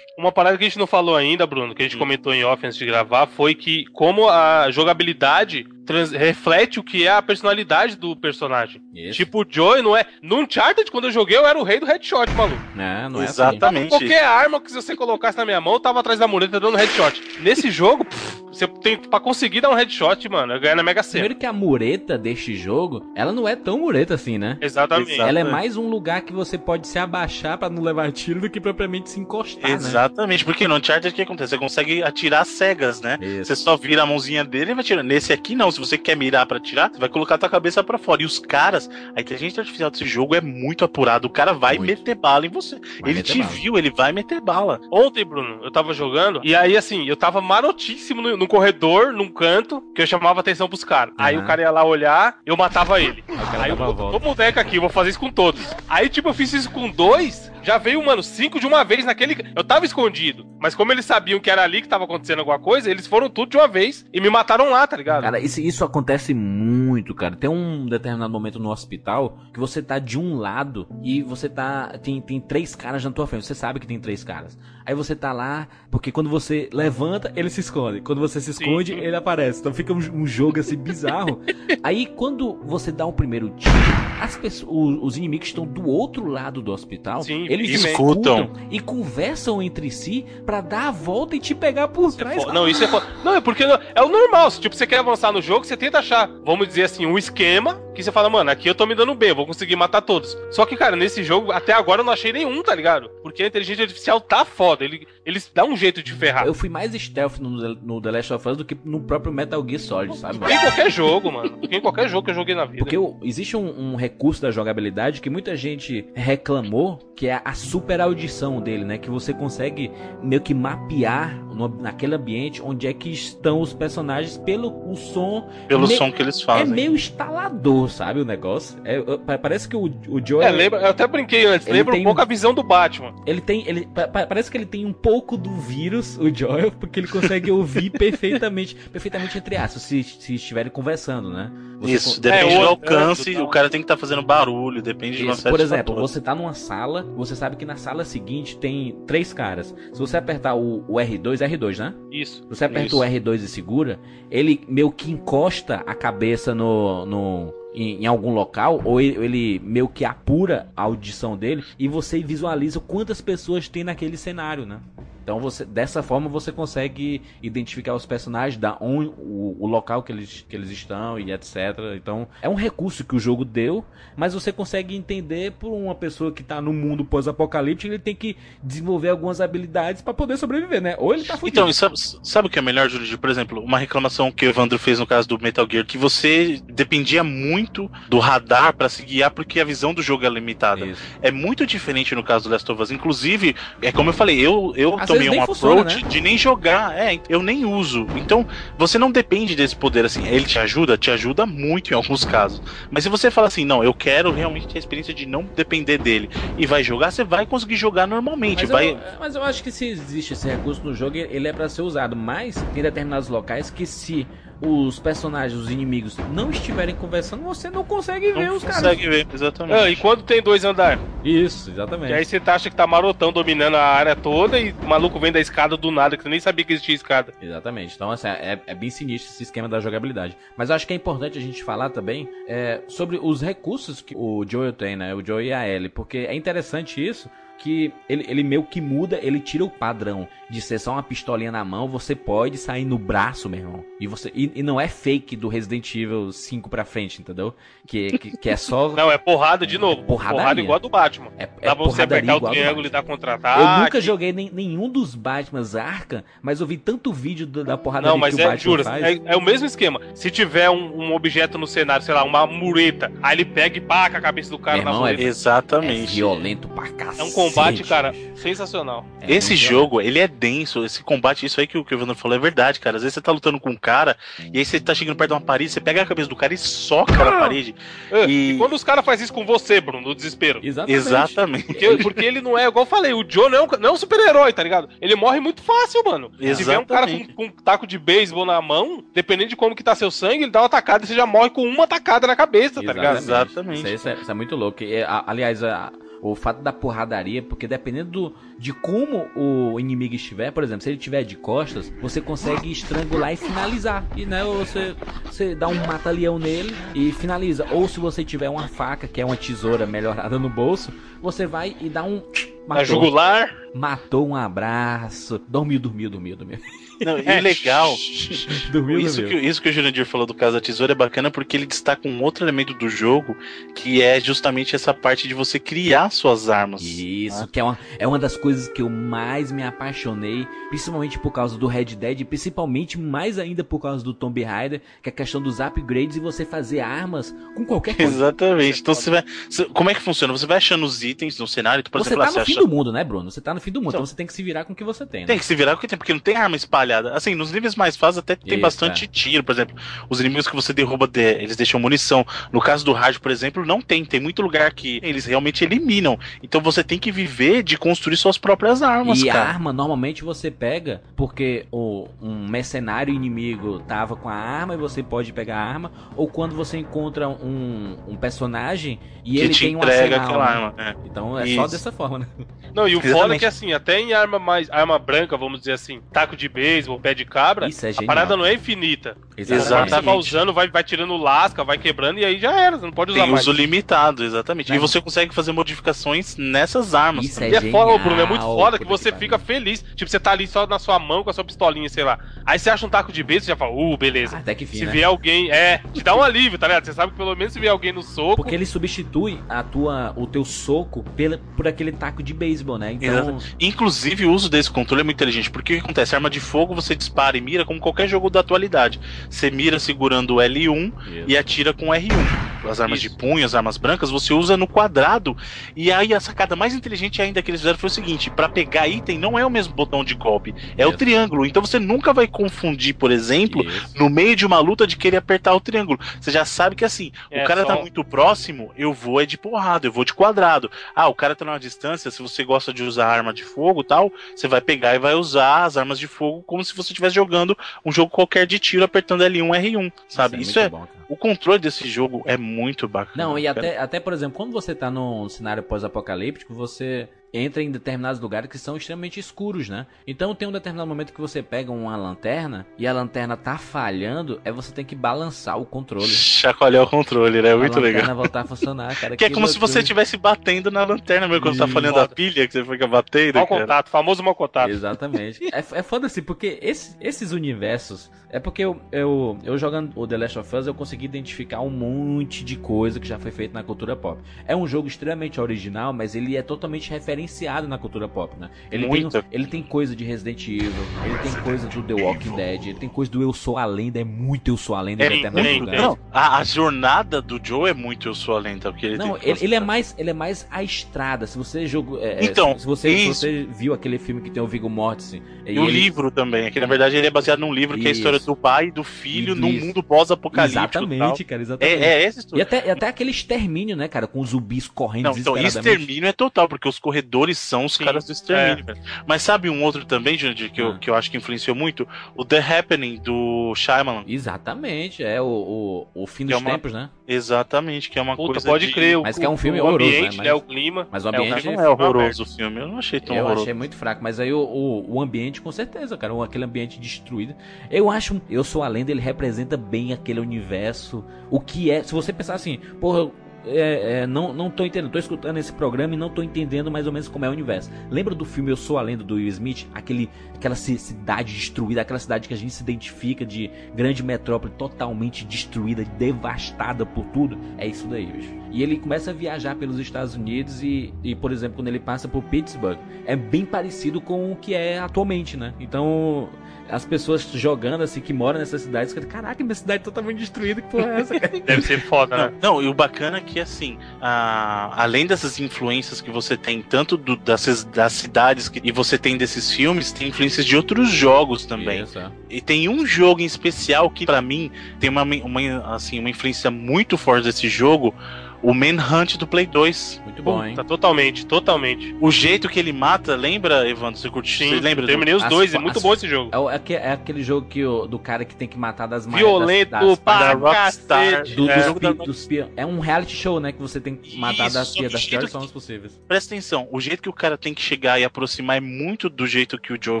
Uma parada que a gente não falou ainda, Bruno, que a gente comentou em off antes de gravar, foi que como a jogabilidade trans- reflete o que é a personalidade do personagem. Isso. Tipo, o Joey não é. No Uncharted, quando eu joguei, eu era o rei do headshot, maluco. Não, não é assim. Exatamente. Qualquer arma que você colocasse na minha mão, eu tava atrás da mureta dando headshot. Nesse jogo, pff, você tem pra conseguir dar um headshot, mano, é ganhar na Mega Sena. Primeiro que a mureta deste jogo, ela não é tão mureta assim, né? Exatamente. Ela é mais um lugar que você pode se abaixar pra não levar tiro do que propriamente se encostar, né? Exatamente, porque no Uncharted o que acontece? Você consegue atirar cegas, né? Isso. Você só vira a mãozinha dele e vai tirando. Nesse aqui não, se você quer mirar pra atirar, você vai colocar a tua cabeça pra fora. E os caras, a inteligência artificial desse jogo é muito apurada. O cara vai Muito. meter bala em você. Vai ele te bala. viu, ele vai meter bala. Ontem, Bruno, eu tava jogando, e aí, assim, eu tava marotíssimo no, no corredor, num canto, que eu chamava atenção pros caras. Aí Aham. o cara ia lá olhar, eu matava ele. Aí eu vou moleque aqui, eu vou fazer isso com todos. Aí, tipo, eu fiz isso com dois, já veio, mano, cinco de uma vez naquele. Eu tava escondido, mas como eles sabiam que era ali que tava acontecendo alguma coisa, eles foram tudo de uma vez e me mataram lá, tá ligado? Cara, isso, isso acontece muito, cara. Tem um determinado momento no hospital que você tá de um lado e você tá. Tem, tem três caras na tua frente. Você sabe que tem três caras. Aí você tá lá, porque quando você levanta, ele se esconde. Quando você se esconde, ele aparece. Então fica um, um jogo assim bizarro. Aí quando você dá o primeiro tiro, as pessoas, os inimigos estão do outro lado do hospital. Sim, eles escutam. escutam e conversam entre si pra dar a volta e te pegar por trás. Fo- Não, isso é fo- Não, é porque é o normal. Se, Tipo, você quer avançar no jogo, você tenta achar, vamos dizer assim, um esquema que você fala, mano, aqui eu tô me dando bem, eu vou conseguir matar todos. Só que, cara, nesse jogo, até agora eu não achei nenhum, tá ligado? Porque a inteligência artificial tá foda. Ele, eles dão um jeito de ferrar. Eu fui mais stealth no, no The Last of Us do que no próprio Metal Gear Solid, sabe? Em qualquer jogo, mano. Em qualquer jogo que eu joguei na vida. Porque existe um, um recurso da jogabilidade que muita gente reclamou, que é a super audição dele, né? Que você consegue meio que mapear no- naquele ambiente onde é que estão os personagens pelo o som. Pelo Me- som que eles É fazem. meio instalador, sabe o negócio? É, é, pa- parece que o, o Joe... É, lembra, eu até brinquei antes, Ele lembra um pouco a visão do Batman. Ele tem. Ele, pa- pa- parece que ele tem um pouco do vírus, o Joel, porque ele consegue ouvir perfeitamente. Perfeitamente entre aspas, se, se estiverem conversando, né? Você Isso, con- depende É, do o- alcance, é, o cara tem que estar fazendo barulho, depende de uma Isso, série por exemplo, você tá numa sala, você sabe que na sala seguinte tem três caras. Se você apertar o, o R2, R2, né? Isso. Se você aperta Isso. o R2 e segura, ele meio que encosta a cabeça no. no em, em algum local, ou ele, ele meio que apura a audição dele e você visualiza quantas pessoas tem naquele cenário, né? Então você, dessa forma você consegue identificar os personagens, da on, o, o local que eles, que eles estão e etc. Então é um recurso que o jogo deu, mas você consegue entender por uma pessoa que tá no mundo pós-apocalíptico, ele tem que desenvolver algumas habilidades para poder sobreviver, né? Ou ele tá fudido. Então, e sabe, sabe o que é melhor, Júlio? Por exemplo, uma reclamação que o Evandro fez no caso do Metal Gear, que você dependia muito do radar pra se guiar, porque a visão do jogo é limitada. Isso. É muito diferente no caso do Last of Us. Inclusive, é como eu falei, eu, eu tomei um funciona, approach né? de nem jogar. É, eu nem uso. Então, você não depende desse poder assim. Ele te ajuda? Te ajuda muito em alguns casos. Mas se você fala assim, não, eu quero realmente ter a experiência de não depender dele e vai jogar, você vai conseguir jogar normalmente. Mas, vai... eu, mas eu acho que se existe esse recurso no jogo, ele é pra ser usado. Mas tem determinados locais que se os personagens, os inimigos, não estiverem conversando, você não consegue ver Não os caras. consegue ver, exatamente. Ah, e quando tem dois andar? Isso, E exatamente. aí você tá, acha que tá marotão dominando a área toda e o maluco vem da escada do nada, que você nem sabia que existia escada. Exatamente. Então, assim, é, é bem sinistro esse esquema da jogabilidade. Mas eu acho que é importante a gente falar também é, sobre os recursos que o Joel tem, né? O Joel e a Ellie. Porque é interessante isso. Que ele, ele meio que muda, ele tira o padrão de ser só uma pistolinha na mão, você pode sair no braço, meu irmão. E, você, e, e não é fake do Resident Evil 5 pra frente, entendeu? Que, que, que é só. Não, é porrada de novo. Porradaria. Porrada igual a do Batman. É, Dá é pra você apertar o triângulo e Batman. dar contra-ataque. Eu nunca joguei nem- nenhum dos Batmans Arkham, mas eu vi tanto vídeo do- da porradaria Não, mas que o é, Batman jura, faz. é, é o mesmo esquema. Se tiver um, um objeto no cenário, sei lá, uma mureta, aí ele pega e paca a cabeça do cara Meu na irmão, é-. Exatamente. É violento pra cacete. É um combate, cara, sensacional. É esse jogo, ele é denso. Esse combate, isso aí que o que o Evandro falou é verdade, cara. Às vezes você tá lutando com um cara e aí você tá chegando perto de uma parede, você pega a cabeça do cara e soca na parede. É, E- E quando os caras fazem isso com você, Bruno, no desespero. Exatamente. Exatamente. Porque, porque ele não é, igual eu falei, o Joe não é um, não é um super-herói, tá ligado? Ele morre muito fácil, mano. Se vê um cara com, Exatamente. com um taco de beisebol na mão, dependendo de como que tá seu sangue, ele dá uma tacada e você já morre com uma tacada na cabeça, tá ligado? Exatamente. Isso, aí- isso é, isso é muito louco. E, a- aliás, a- o fato da porradaria, porque dependendo do, de como o inimigo estiver, por exemplo, se ele estiver de costas, você consegue estrangular e finalizar. E né, você, você dá um mata-leão nele e finaliza. Ou se você tiver uma faca, que é uma tesoura melhorada no bolso, você vai e dá um. Na jugular. Matou um abraço. Dormiu, dormiu, dormiu, dormiu. Não, e É, legal. Dormiu, Isso que, isso que o Jurandir falou do caso da tesoura é bacana porque ele destaca um outro elemento do jogo que é justamente essa parte de você criar suas armas. Isso, que é uma, é uma das coisas que eu mais me apaixonei, principalmente por causa do Red Dead, e principalmente mais ainda por causa do Tomb Raider, que é a questão dos upgrades e você fazer armas com qualquer coisa. Exatamente. Então você vai. você- como é que funciona? Você vai achando os itens no cenário, por Você exemplo, tá no você fim acha- do mundo, né, Bruno? Você tá no fim do mundo, então, Então- você tem que se virar com o que você tem, né? Tem que se virar porque tem, porque não tem arma espalhada. Assim, nos níveis mais fáceis até tem Isso, bastante é. tiro, por exemplo. Os inimigos que você derruba, de- eles deixam munição. No caso do hard, por exemplo, não tem. Tem muito lugar que eles realmente eliminam. Então você tem que viver de construir suas próprias armas, E a cara. arma normalmente você pega porque o, um mercenário inimigo tava com a arma e você pode pegar a arma, ou quando você encontra um, um personagem e Que ele te tem um entrega arsenal, aquela né? arma, é. Então é só Isso. dessa forma, né? Não, e o foda é que assim, até em arma mais. arma branca, vamos dizer assim, taco de beisebol, pé de cabra, Isso é a parada não é infinita. Exatamente. Você vai usando, vai, vai tirando lasca, vai quebrando e aí já era, você não pode usar Tem mais. uso limitado, exatamente. Né? E você consegue fazer modificações nessas armas. Isso também. E é foda, Bruno, é muito foda que você que fica feliz. Tipo, você tá ali só na sua mão com a sua pistolinha, sei lá. Aí você acha um taco de beijo, você já fala, uh, beleza. Ah, até que fim, se né? vier alguém, é, te dá um alívio, tá ligado? Você sabe que pelo menos se vier alguém no soco. Porque ele substitui a tua, o teu soco pela, por aquele taco de beisebol, né? Então, Exato. Inclusive, o uso desse controle é muito inteligente, porque o que acontece? Arma de fogo você dispara e mira como qualquer jogo da atualidade. Você mira segurando o L1 e atira com o R1. As armas de punho, as armas brancas, você usa no quadrado. E aí a sacada mais inteligente ainda que eles fizeram foi o seguinte: para pegar item não é o mesmo botão de golpe, é o Isso. triângulo. Então você nunca vai confundir, por exemplo, Isso. no meio de uma luta de querer apertar o triângulo. Você já sabe que assim, É, o cara tá só- muito próximo, eu vou é de porrada, eu vou de quadrado. Ah, o cara tá numa distância, se você gosta de usar arma de fogo e tal, você vai pegar e vai usar as armas de fogo como se você estivesse jogando um jogo qualquer de tiro apertando L1, R1, sabe? Isso é, muito bom, cara. o controle desse jogo é muito bacana. Não, e cara. até, até, por exemplo, quando você tá num cenário pós-apocalíptico, você entra em determinados lugares que são extremamente escuros, né? Então tem um determinado momento que você pega uma lanterna e a lanterna tá falhando, é você tem que balançar o controle. Chacoalhar o controle, né? Muito lanterna legal. voltar a funcionar, cara. Que é como se você loucura. estivesse batendo na lanterna mesmo, quando tá falhando a pilha, que você fica batendo. Mau cara. contato, famoso mau contato. Exatamente. é, é foda assim, porque esse- esses universos. É porque eu, eu, eu jogando o The Last of Us, eu consegui identificar um monte de coisa que já foi feita na cultura pop. É um jogo extremamente original, mas ele é totalmente referenciado na cultura pop, né? Ele, tem, Muita. ele tem coisa de Resident Evil, ele tem coisa do The Walking Dead, ele tem coisa do Eu Sou a Lenda, é muito Eu Sou a Lenda É, determinados muito- lugares. não, a, a jornada do Joe é muito eu sou a lenta, porque ele Não, tem ele, ele é mais ele é mais a estrada. Se você jogou, é, Então, se você, se isso. você viu aquele filme que tem o Viggo Mortensen E o livro também, que na verdade ele é baseado num livro que é a história Isso. do pai e do filho Isso. num mundo pós-apocalíptico. Exatamente, tal. cara, exatamente. É, é essa história. até, e até aquele extermínio, né, cara, com os zumbis correndo Não, então extermínio é total, porque os corredores são os caras do extermínio. velho. Mas sabe um outro também, Jandir, que, eu, Ah. que eu acho que influenciou muito? O The Happening do Shyamalan. Exatamente, é o, o, o fim Que é dos uma- tempos, né? Exatamente, que é uma Puta, coisa pode de- crer. o- Mas que é um filme o horroroso, ambiente, né? né? Mas- O clima. mas o É, ambiente- Não é horroroso o filme, eu não achei tão eu horroroso. achei muito fraco, mas aí o, o, o ambiente, com certeza, cara, aquele ambiente destruído. Eu acho, eu sou a lenda, ele representa bem aquele universo. O que é, se você pensar assim, porra, é, é, não, não tô entendendo. Tô escutando esse programa e não tô entendendo mais ou menos como é o universo. Lembra do filme Eu Sou a Lenda do Will Smith? Aquele, aquela cidade destruída, aquela cidade que a gente se identifica de grande metrópole totalmente destruída, devastada por tudo? É isso daí, bicho. E ele começa a viajar pelos Estados Unidos e, e, por exemplo, quando ele passa por Pittsburgh, é bem parecido com o que é atualmente, né? Então, as pessoas jogando assim que moram nessa cidade, ficam, caraca, minha cidade é totalmente destruída, que porra é essa? Deve ser foda, né? Não, e o bacana é que assim, a, além dessas influências que você tem, tanto do, das, das cidades que, e você tem desses filmes, tem influências de outros jogos também. Isso, é. E tem um jogo em especial que, para mim, tem uma, uma, assim, uma influência muito forte desse jogo o Manhunt do Play 2. Muito bom, hein? Tá totalmente, totalmente. O jeito que ele mata, lembra, Evandro? Você curtiu? Sim, Você lembra? terminei os As dois, é fo- muito as- bom esse jogo. É, é é aquele jogo que o, do cara que tem que matar das mais Violento das, das, pra da Rockstar. cacete. do, É. dos, pi- é um reality show, né? Que você tem que matar Isso, das, das piores formas possíveis. Presta atenção, o jeito que o cara tem que chegar e aproximar é muito do jeito que o Joe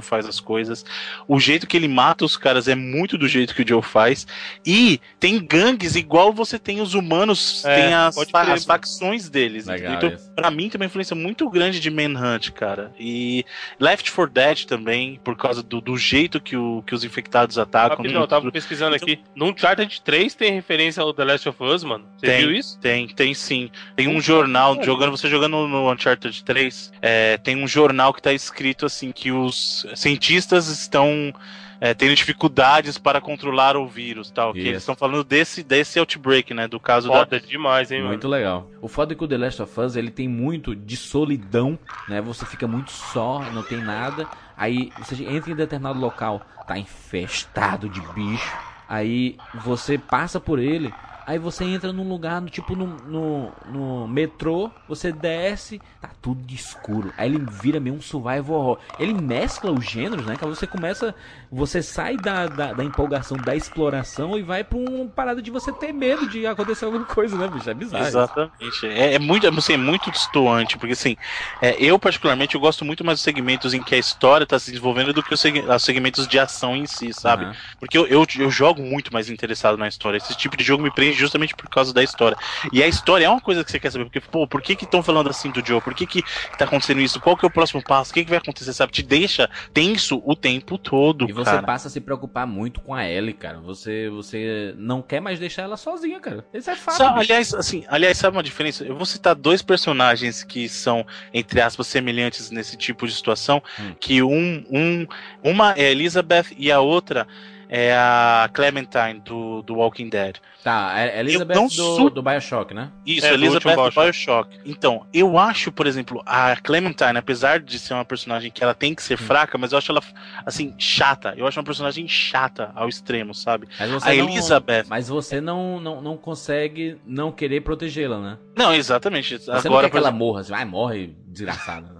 faz as coisas. O jeito que ele mata os caras é muito do jeito que o Joe faz. E tem gangues igual você tem os humanos, É, tem as, as facções deles. Legal então, isso. pra mim tem uma influência muito grande de Manhunt, cara. E Left 4 Dead também, por causa do, do jeito que, o, que os infectados atacam. Rapidão, eu tava pesquisando aqui. No Uncharted 3 tem referência ao The Last of Us, mano. Você Tem. viu isso? Tem, tem sim. Tem um jornal, jogando você jogando no Uncharted 3, é, tem um jornal que tá escrito assim que os cientistas estão é, tendo dificuldades para controlar o vírus, tal. Que eles estão falando desse desse outbreak, né, do caso da Foda demais, hein, mano. Muito legal. O foda é que o The Last of Us ele tem muito de solidão, né? Você fica muito só, não tem nada. Aí você entra em determinado local, tá infestado de bicho. Aí você passa por ele. Aí você entra num lugar, no, tipo no, no, no metrô, você desce, tá tudo de escuro. Aí ele vira meio um survival horror. Ele mescla os gêneros, né? Que você começa. Você sai da, da, da empolgação da exploração e vai pra uma parada de você ter medo de acontecer alguma coisa, né, bicho? É bizarro. Exatamente. É, é muito, assim, é muito distoante, porque assim, é, eu particularmente eu gosto muito mais dos segmentos em que a história está se desenvolvendo do que os, seg- os segmentos de ação em si, sabe? Aham. Porque eu, eu, eu jogo muito mais interessado na história. Esse tipo de jogo me prende justamente por causa da história. E a história é uma coisa que você quer saber, porque, pô, por que que estão falando assim do Joe? Por que que tá acontecendo isso? Qual que é o próximo passo? O que que vai acontecer, sabe? Te deixa tenso o tempo todo, E você cara. passa a se preocupar muito com a Ellie, cara. Você, você não quer mais deixar ela sozinha, cara. Isso é fato. Sa- bicho. aliás, assim, aliás, sabe uma diferença? Eu vou citar dois personagens que são, entre aspas, semelhantes nesse tipo de situação. Hum. Que um, um, uma é a Elizabeth e a outra é a Clementine do, do Walking Dead. Tá, é Elizabeth não do, sou- do Bioshock, né? Isso, É, do Elizabeth último do Bioshock. Então, eu acho, por exemplo, a Clementine, apesar de ser uma personagem que ela tem que ser Hum. fraca, mas eu acho ela, assim, chata. Eu acho uma personagem chata ao extremo, sabe? Mas você A não, Elizabeth. Mas você não, não, não consegue não querer protegê-la, né? Não, exatamente. Você não Agora, quer que ela exemplo, morra. Você vai, morre, desgraçada, né?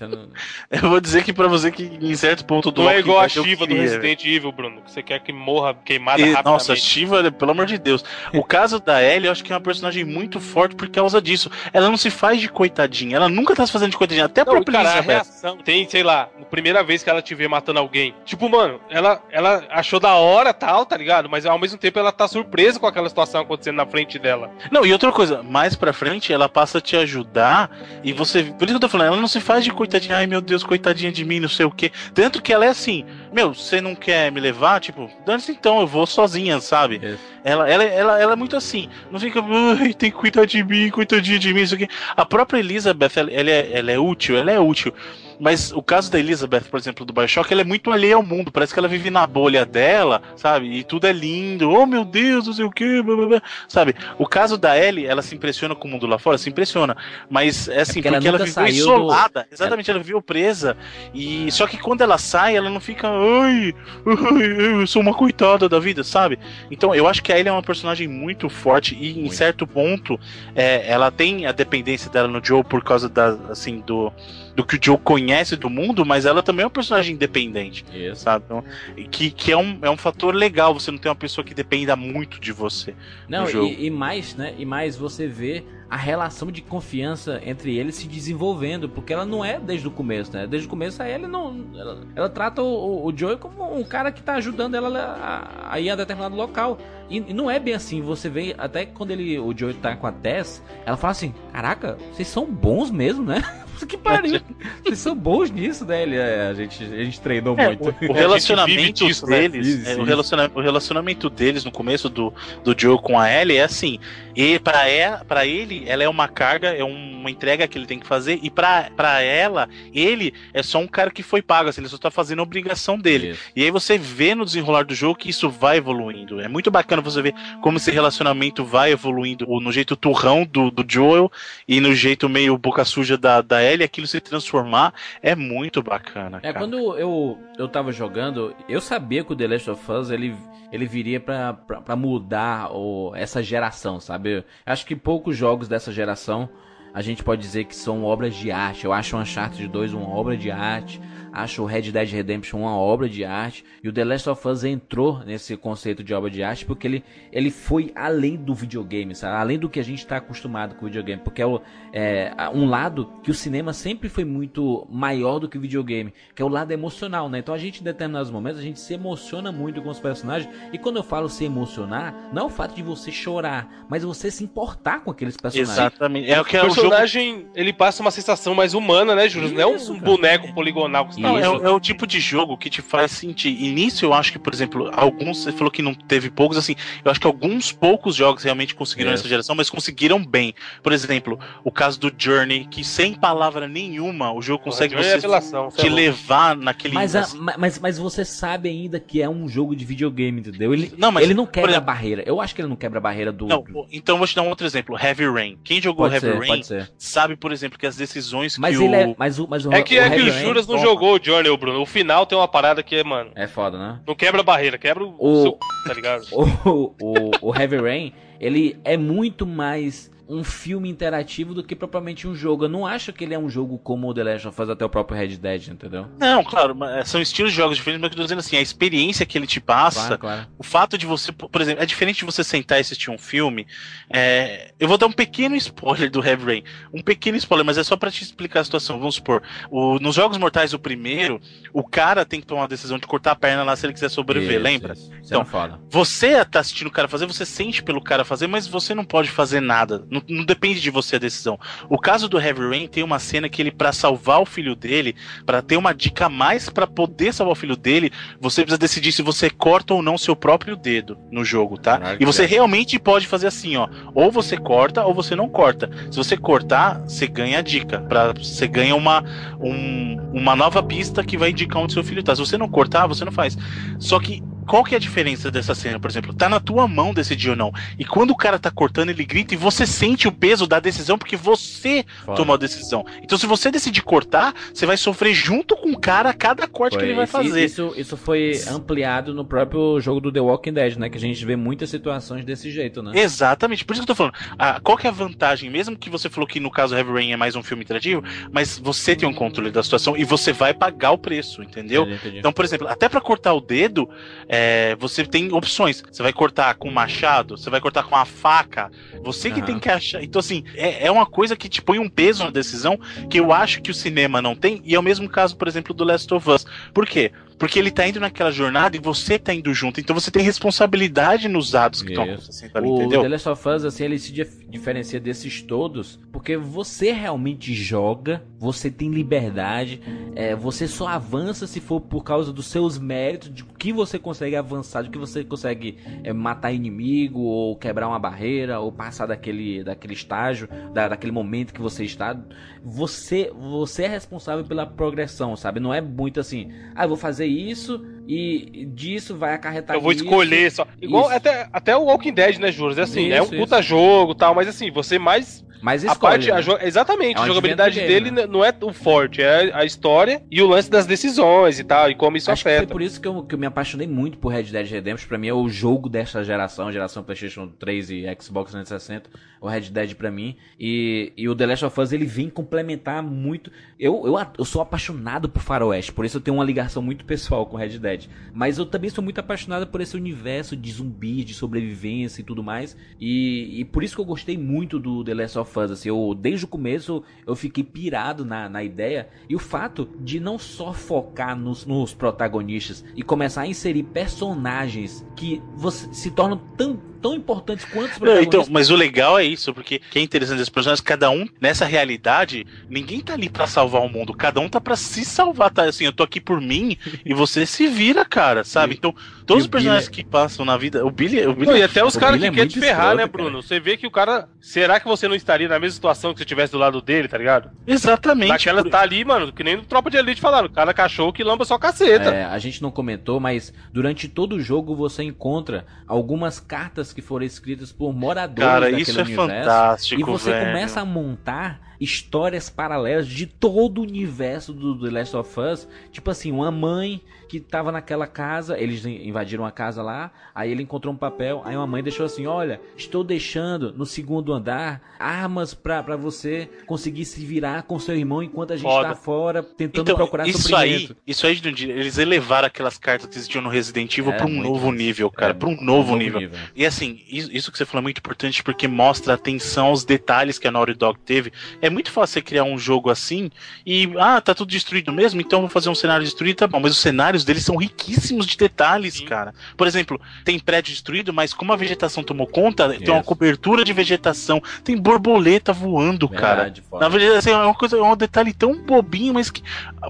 Não- eu vou dizer que pra você que em certo ponto do Não é igual a Shiva do queria, Resident Evil, Bruno. Que você quer que morra queimada E, rapidamente. nossa, Shiva, pelo amor de Deus. O caso da Ellie, eu acho que é uma personagem muito forte por causa disso. Ela não se faz de coitadinha. Ela nunca tá se fazendo de coitadinha. Até a Não, própria cara, a reação tem, sei lá, a primeira vez que ela te vê matando alguém. Tipo, mano, ela, ela achou da hora tal, tá ligado? Mas ao mesmo tempo ela tá surpresa com aquela situação acontecendo na frente dela. Não, e outra coisa, mais pra frente ela passa a te ajudar e você. Por isso que eu tô falando, ela não se faz de coitadinha, ai meu Deus, coitadinha de mim, não sei o quê. Tanto que ela é assim, meu, você não quer me levar? Tipo, dane-se então, eu vou sozinha, sabe? Isso. Ela, ela, ela, ela é muito assim, não fica, ai, tem que cuidar de mim, coitadinha de mim, isso aqui. A própria Elizabeth, ela, ela é, ela é útil, ela é útil. Mas o caso da Elizabeth, por exemplo, do Bioshock, ela é muito alheia ao mundo. Parece que ela vive na bolha dela, sabe? E tudo é lindo. Oh, meu Deus, não sei o que, blá, blá, blá. sabe? O caso da Ellie, ela se impressiona com o mundo lá fora, se impressiona. Mas é assim, porque ela porque ela, nunca viveu isolada. Exatamente, ela viveu presa. E só que quando ela sai, ela não fica, ai, ai, eu sou uma coitada da vida, sabe? Então eu acho que a Ellie é uma personagem muito forte e em Muito. certo ponto é, ela tem a dependência dela no Joe por causa da, assim, do, do que o Joe conhece do mundo, mas ela também é uma personagem independente, Isso. sabe? Então, que que é, um, é um fator legal você não ter uma pessoa que dependa muito de você. Não, e, e mais, né? E mais você vê a relação de confiança entre eles se desenvolvendo, porque ela não é desde o começo, né? Desde o começo a Ellie não. Ela, ela trata o, o Joey como um cara que tá ajudando ela a, a ir a determinado local. E, e, não é bem assim, você vê, até quando ele, o Joey tá com a Tess, ela fala assim: Caraca, vocês são bons mesmo, né? que pariu. Vocês são bons nisso, né? Ele, a, gente, a gente treinou é, muito. O, o relacionamento disso, né? deles, né? é, o, relacionamento, o relacionamento deles no começo do, do Joe com a Ellie é assim: e para é, pra ele, ela é uma carga, é uma entrega que ele tem que fazer, e pra, pra ela, ele é só um cara que foi pago, assim, ele só tá fazendo a obrigação dele. Isso. E aí você vê no desenrolar do jogo que isso vai evoluindo. É muito bacana você ver como esse relacionamento vai evoluindo no jeito turrão do, do Joel e no jeito meio boca suja da, da Ellie, aquilo se transformar é muito bacana. É, quando eu, eu tava jogando, eu sabia que o The Last of Us ele, ele viria pra mudar o, essa geração, sabe? Acho que poucos jogos dessa geração a gente pode dizer que são obras de arte. Eu acho o Uncharted 2 uma obra de arte acho o Red Dead Redemption uma obra de arte e o The Last of Us entrou nesse conceito de obra de arte porque ele, ele foi além do videogame, sabe? além do que a gente está acostumado com o videogame, porque é, o, é, um lado que o cinema sempre foi muito maior do que o videogame, que é o lado emocional, né? Então a gente em determinados momentos a gente se emociona muito com os personagens e quando eu falo se emocionar, não é o fato de você chorar, mas você se importar com aqueles personagens. Exatamente. É o que é o personagem, jogo... ele passa uma sensação mais humana, né, Júlio? Não é um boneco poligonal que não, é, é, o tipo de jogo que te faz sentir. Nisso eu acho que, por exemplo, alguns. Você falou que não teve poucos, assim. Eu acho que alguns poucos jogos realmente conseguiram é. nessa geração, mas conseguiram bem. Por exemplo, o caso do Journey, que sem palavra nenhuma o jogo consegue você é te levar naquele. Mas, a, mas, mas você sabe ainda que é um jogo de videogame, entendeu? Ele não, mas, ele não quebra exemplo, a barreira. Eu acho que ele não quebra a barreira do. Não, então vou te dar um outro exemplo: Heavy Rain. Quem jogou pode Heavy ser, Rain sabe, por exemplo, que as decisões mas que ele o. É, mas o, mas o, é que, o é que o Juras não jogou o Journey, Bruno. O final tem uma parada que, mano. É foda, né? Não quebra a barreira, quebra o, o seu. Tá ligado? O, o, o Heavy Rain, ele é muito mais um filme interativo do que propriamente um jogo. Eu não acho que ele é um jogo como o The Last of Us até o próprio Red Dead, entendeu? Não, claro, é, são estilos de jogos diferentes, mas eu tô dizendo assim, a experiência que ele te passa, claro, claro. o fato de você, por exemplo, é diferente de você sentar e assistir um filme. É... eu vou dar um pequeno spoiler do Heavy Rain, um pequeno spoiler, mas é só para te explicar a situação. Vamos supor, o... nos Jogos Mortais, o primeiro, o cara tem que tomar uma decisão de cortar a perna lá se ele quiser sobreviver, isso, lembra? Isso. Então, é você tá assistindo o cara fazer, você sente pelo cara fazer, mas você não pode fazer nada. Não, não depende de você a decisão. O caso do Heavy Rain tem uma cena que ele, para salvar o filho dele, para ter uma dica a mais para poder salvar o filho dele, você precisa decidir se você corta ou não seu próprio dedo no jogo, tá? E você realmente pode fazer assim, ó. Ou você corta ou você não corta. Se você cortar, você ganha a dica. Pra, você ganha uma, um, uma nova pista que vai indicar onde seu filho tá. Se você não cortar, você não faz. Só que qual que é a diferença dessa cena, por exemplo? Tá na tua mão decidir ou não. E quando o cara tá cortando, ele grita e você sente o peso da decisão porque você Foda. tomou a decisão. Então, se você decidir cortar, você vai sofrer junto com o cara cada corte foi, que ele vai fazer. Isso, isso foi ampliado no próprio jogo do The Walking Dead, né? Que a gente vê muitas situações desse jeito, né? Exatamente. Por isso que eu tô falando. Ah, qual que é a vantagem? Mesmo que você falou que no caso Heavy Rain é mais um filme interativo, mas você tem um controle da situação e você vai pagar o preço, entendeu? Entendi, entendi. Então, por exemplo, até para cortar o dedo, é, você tem opções. Você vai cortar com machado, você vai cortar com a faca. Você que uhum. tem que achar. Então, assim, é, é uma coisa que te põe um peso na decisão que eu acho que o cinema não tem. E é o mesmo caso, por exemplo, do Last of Us. Por quê? Porque ele tá indo naquela jornada e você tá indo junto. Então você tem responsabilidade nos atos que estão acontecendo ali, o entendeu? O The Last of Us, assim, ele se diferencia desses todos porque você realmente joga, você tem liberdade, é, você só avança se for por causa dos seus méritos, de que você consegue avançar, de que você consegue é, matar inimigo, ou quebrar uma barreira, ou passar daquele, daquele estágio, da, daquele momento que você está. Você, você é responsável pela progressão, sabe? Não é muito assim, ah, eu vou fazer isso e disso vai acarretar Eu vou isso. escolher só. Igual até, até o Walking Dead, né, Juros? É assim, isso, é um puta jogo tal, mas assim, você mais mas escolhe, a parte, né? a exatamente, é a jogabilidade dele né? não é o forte, é a história e o lance das decisões e tal, e como isso Acho afeta. foi por isso que eu, que eu me apaixonei muito por Red Dead Redemption. Pra mim é o jogo dessa geração, geração PlayStation 3 e Xbox 360, o Red Dead pra mim. E, e o The Last of Us ele vem complementar muito. Eu, eu, eu sou apaixonado por Faroeste, por isso eu tenho uma ligação muito pessoal com Red Dead. Mas eu também sou muito apaixonado por esse universo de zumbi, de sobrevivência e tudo mais. E, e por isso que eu gostei muito do The Last of Us, assim, eu, desde o começo eu fiquei pirado na, na ideia, e o fato de não só focar nos, nos protagonistas e começar a inserir personagens que você, se tornam tão, tão importantes quanto os Não, protagonistas. então, mas o legal é isso, porque que é interessante desses personagens, cada um, nessa realidade, ninguém tá ali pra salvar o mundo, cada um tá pra se salvar, tá? Assim, eu tô aqui por mim e você se vira, cara, sabe? Então, todos e os personagens Billy- que passam na vida, o Billy, o Billy Não, e até os caras que é querem te ferrar, né, escroto, cara. Bruno? Você vê que o cara. Será que você não estaria na mesma situação que se estivesse do lado dele, tá ligado? Exatamente. Naquela por- tá ali, mano, que nem no Tropa de Elite falaram. O cara cachorro que lamba só caceta. É, a gente não comentou, mas durante todo o jogo você encontra algumas cartas que foram escritas por moradores Cara, daquele isso é universo. fantástico, E você velho. começa a montar histórias paralelas de todo o universo do The Last of Us. Tipo assim, uma mãe que tava naquela casa, eles invadiram a casa lá, aí ele encontrou um papel, aí uma mãe deixou assim, olha, estou deixando no segundo andar armas pra, pra você conseguir se virar com seu irmão enquanto a gente Foda. tá fora tentando Então, procurar isso aí, suprimento. isso aí, eles elevaram aquelas cartas que existiam no Resident Evil É, pra um novo isso. nível, cara, É, pra um um novo, novo nível. nível. E assim, isso, isso que você falou é muito importante porque mostra a atenção aos detalhes que a Naughty Dog teve. É muito fácil você criar um jogo assim e, ah, tá tudo destruído mesmo, então vou fazer um cenário destruído, tá bom, mas os cenários deles são riquíssimos de detalhes, cara. Por exemplo, tem prédio destruído, mas como a vegetação tomou conta, tem uma cobertura de vegetação, tem borboleta voando, cara. Verdade, foda. Na verdade, assim, é uma coisa, é um detalhe tão bobinho, mas que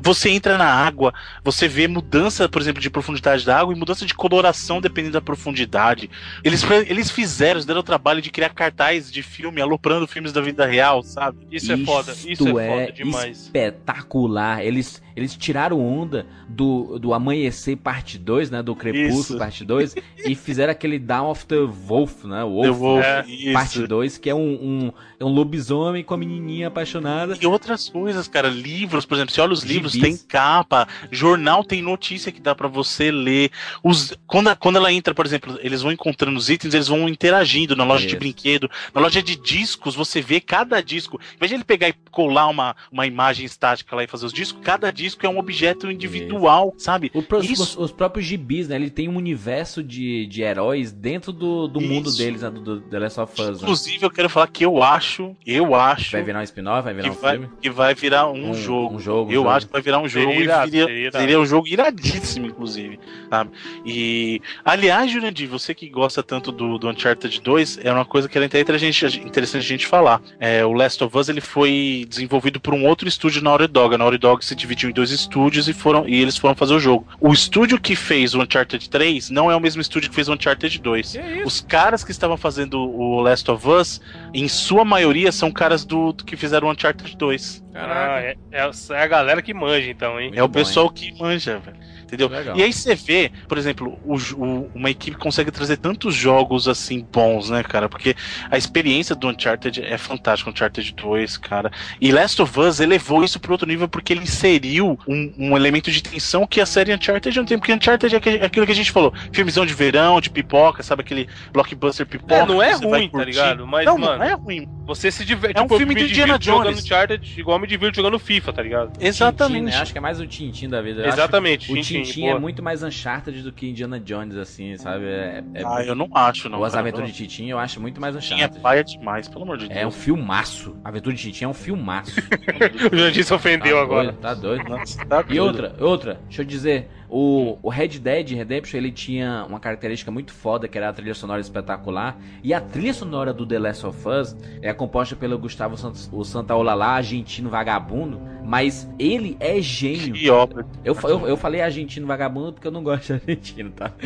você entra na água, você vê mudança, por exemplo, de profundidade da água e mudança de coloração dependendo da profundidade. Eles, eles fizeram, eles deram o trabalho de criar cartaz de filme, aloprando filmes da vida real, sabe? Isso é foda, isso Isto é foda demais. espetacular. Eles, eles tiraram onda do, do Amanhecer parte 2, né? Do Crepúsculo Isso. parte 2 e fizeram aquele Down of the Wolf, né? Wolf, The Wolf, né, isso. parte 2, que é um, um, é um lobisomem com a menininha apaixonada. E outras coisas, cara, livros, por exemplo, você olha os livros, Gibis. tem capa, jornal tem notícia que dá pra você ler. Os, quando, quando ela entra, por exemplo, eles vão encontrando os itens, eles vão interagindo na loja de Isso. brinquedo, na loja de discos, você vê cada disco. Em vez de ele pegar e colar uma, uma imagem estática lá e fazer os discos, cada disco é um objeto individual, sabe? O pro- os, os próprios gibis, né? Ele tem um universo de, de heróis dentro do, do mundo deles, né? Do, do The Last of Us. Né? Inclusive, eu quero falar que eu acho, eu acho Vai virar um spin-off, vai virar que um vai, filme. que vai virar um, Um- jogo. um jogo, um eu jogo. acho que vai virar um jogo Seria e irado, seria, seria irado. seria um jogo iradíssimo, inclusive. Sabe? E, aliás, Jurandir, você que gosta tanto do, do Uncharted 2, é uma coisa que era até interessante, interessante a gente falar. É, o Last of Us ele foi desenvolvido por um outro estúdio na Naughty Dog. A Naughty Dog se dividiu em dois estúdios e, foram, e eles foram fazer o jogo. O estúdio que fez o Uncharted 3 não é o mesmo estúdio que fez o Uncharted 2. Os caras que estavam fazendo o Last of Us, em sua maioria, são caras do, do que fizeram o Uncharted 2. Ah, é, é- é a galera que manja, então, hein? é o bom, pessoal que manja, velho. Entendeu? Legal. E aí você vê, por exemplo, o, o- uma equipe consegue trazer tantos jogos assim bons, né, cara? Porque a experiência do Uncharted é fantástica, Uncharted 2, cara. E Last of Us elevou isso para outro nível porque ele inseriu um, um elemento de tensão que a série Uncharted não tem. Porque Uncharted é aquele- aquilo que a gente falou: filmezão de verão, de pipoca, sabe? Aquele blockbuster pipoca. É, não é ruim, tá ligado? Mas, não, mano, não é ruim. Você se diverte. É um tipo, filme me do Indiana Jones. Uncharted igual me divirto jogando FIFA, tá ligado? Exatamente. Tintin, né? Acho que é mais o Tintin da vida. Exatamente, Tintin, Tintin é muito mais Uncharted do que Indiana Jones, assim, sabe? É, é- Ah, eu não acho, não. As aventuras de Tintin eu acho muito mais Tintin é Uncharted. paia demais, pelo amor de Deus. É um filmaço. A Aventura de Tintin é um filmaço. o Jandir se ofendeu Tá agora. doido, tá doido. Nossa, tá E outra, outra, deixa eu dizer, o, o Red Dead Redemption ele tinha uma característica muito foda que era a trilha sonora espetacular. E a trilha sonora do The Last of Us é composta pelo Gustavo Santos, o Santaolala, argentino vagabundo. Mas ele é gênio. Que obra. Eu, eu, eu falei argentino vagabundo porque eu não gosto de argentino, tá?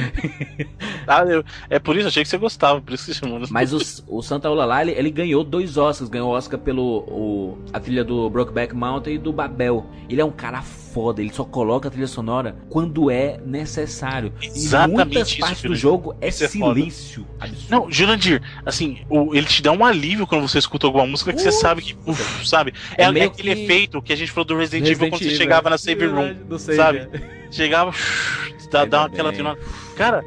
Ah, eu- é por isso, achei que você gostava, por isso que chamou. Mas o, o Santa Olala, ele, ele ganhou dois Oscars. Ganhou o Oscar pelo o- a trilha do Brokeback Mountain e do Babel. Ele é um cara foda, ele só coloca a trilha sonora quando é necessário. Exatamente e muitas isso, partes do Jurandir. jogo é Isso é foda. silêncio. Absurdo. Não, Jurandir, assim, o- ele te dá um alívio quando você escuta alguma música que você sabe que, uf, sabe? É, É é aquele que- efeito que a gente falou do Resident, Resident Evil quando você chegava é. na save room, do sabe? é. Chegava, dá, dá aquela. Cara,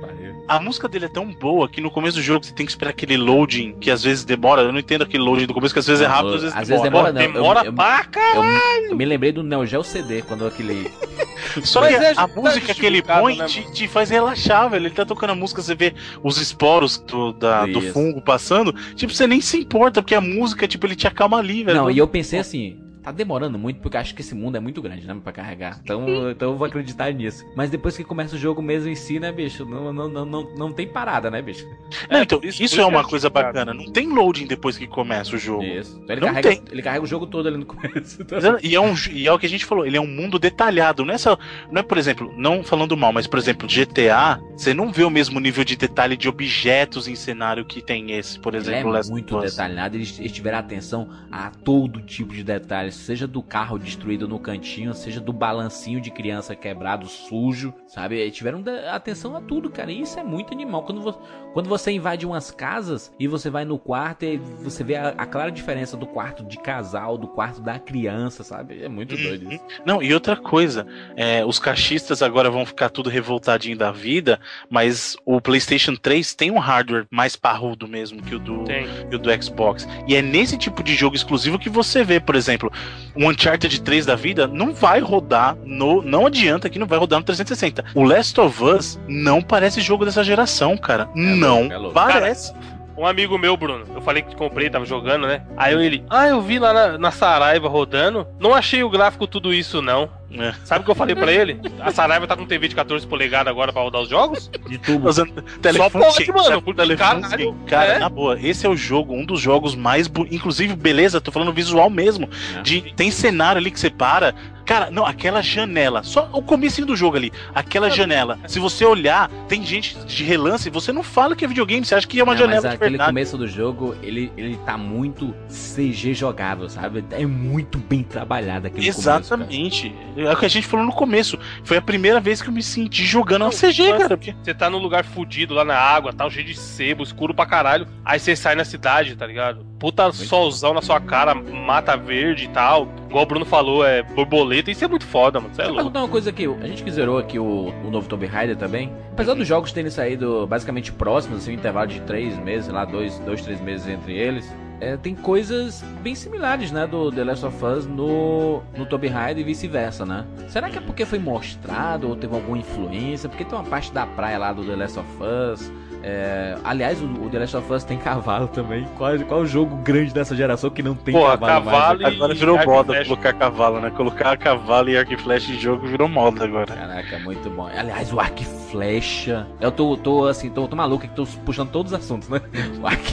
a música dele é tão boa que no começo do jogo você tem que esperar aquele loading que às vezes demora. Eu não entendo aquele loading do começo, que às vezes é rápido, às vezes às vezes demora. demora, não. Demora eu, eu, pra eu, caralho! eu me lembrei do Neo Geo CD, quando aquele Só que é- a tá música que ele põe né, te, te faz relaxar, velho. Ele tá tocando a música, você vê os esporos do, da- do fungo passando. Tipo, você nem se importa, porque a música, tipo, ele te acalma ali, velho. Não, e eu pensei assim, tá demorando muito, porque eu acho que esse mundo é muito grande, né, pra carregar. Então, então eu vou acreditar nisso. Mas depois que começa o jogo mesmo em si, né, bicho, não, não, não, não, não tem parada, né, bicho? Não, então, por isso, isso- é uma é coisa bacana. Não tem loading depois que começa o jogo. Isso. Então ele Não carrega, tem. ele carrega o jogo todo ali no começo. Então, E é, um, e é o que a gente falou, ele é um mundo detalhado. Não é, só, não é, por exemplo, não falando mal, mas, por exemplo, GTA, você não vê o mesmo nível de detalhe de objetos em cenário que tem esse, por Ele exemplo, é Last muito Us. detalhado, eles, eles tiveram atenção a todo tipo de detalhes, seja do carro destruído no cantinho, seja do balancinho de criança quebrado, sujo, sabe? Eles tiveram atenção a tudo, cara, e isso é muito animal. Quando, vo- quando você invade umas casas e você vai no quarto e você vê a, a clara diferença do quarto de casal, do quarto da criança, sabe? É muito doido isso. Não, e outra coisa, é, os cachistas agora vão ficar tudo revoltadinho da vida, mas o PlayStation 3 tem um hardware mais parrudo mesmo que o do, que o do Xbox. E é nesse tipo de jogo exclusivo que você vê, por exemplo, um Uncharted 3 da vida não vai rodar no. Não adianta que não vai rodar no 360. O Last of Us não parece jogo dessa geração, cara. não é louco. parece. Um amigo meu, Bruno, eu falei que comprei, tava jogando, né? Aí ele, ah, eu vi lá na, na Saraiva rodando, não achei o gráfico tudo isso, não. É. Sabe o que eu falei pra ele? A Saraiva tá com TV de 14 polegadas agora pra rodar os jogos? De tubo. Usando Só telefone pode, mano, porque telefone caralho. Cara, é. na boa, esse é o jogo, um dos jogos mais. Inclusive, beleza, tô falando visual mesmo. É. De, tem cenário ali que você para. Cara, não, aquela janela, só o comecinho do jogo ali, aquela janela. Se você olhar, tem gente de relance, você não fala que é videogame, você acha que é uma Não, janela mas de aquele verdade. começo do jogo, ele, ele tá muito CG jogável, sabe? É muito bem trabalhado aquele começo. cara. Exatamente. É o que a gente falou no começo. Foi a primeira vez que eu me senti jogando uma CG, Mas cara. porque- Você tá num lugar fudido lá na água, tal, cheio de sebo, escuro pra caralho. Aí você sai na cidade, tá ligado? Puta solzão na sua cara, mata verde e tal. Igual o Bruno falou, é borboleta. Isso é muito foda, mano. Você é Deixa eu louco. perguntar uma coisa aqui. A gente que zerou aqui o, o novo Tomb Raider também. Apesar dos jogos terem saído basicamente próximos, assim, um intervalo de três meses, lá, dois, dois três meses entre eles. é, tem coisas bem similares, né, do The Last of Us no, no Tomb Raider e vice-versa, né? Será que é porque foi mostrado ou teve alguma influência? Porque tem uma parte da praia lá do The Last of Us. É, aliás, o, o The Last of Us tem cavalo também. Qual, qual o jogo grande dessa geração que não tem Porra, cavalo, cavalo mais? e- Agora virou e moda colocar cavalo, né? Colocar cavalo e arco e flecha em jogo virou moda agora. Caraca, muito bom. Aliás, o arco e flecha. Eu tô, tô assim, tô, tô maluco que tô puxando todos os assuntos, né? O arco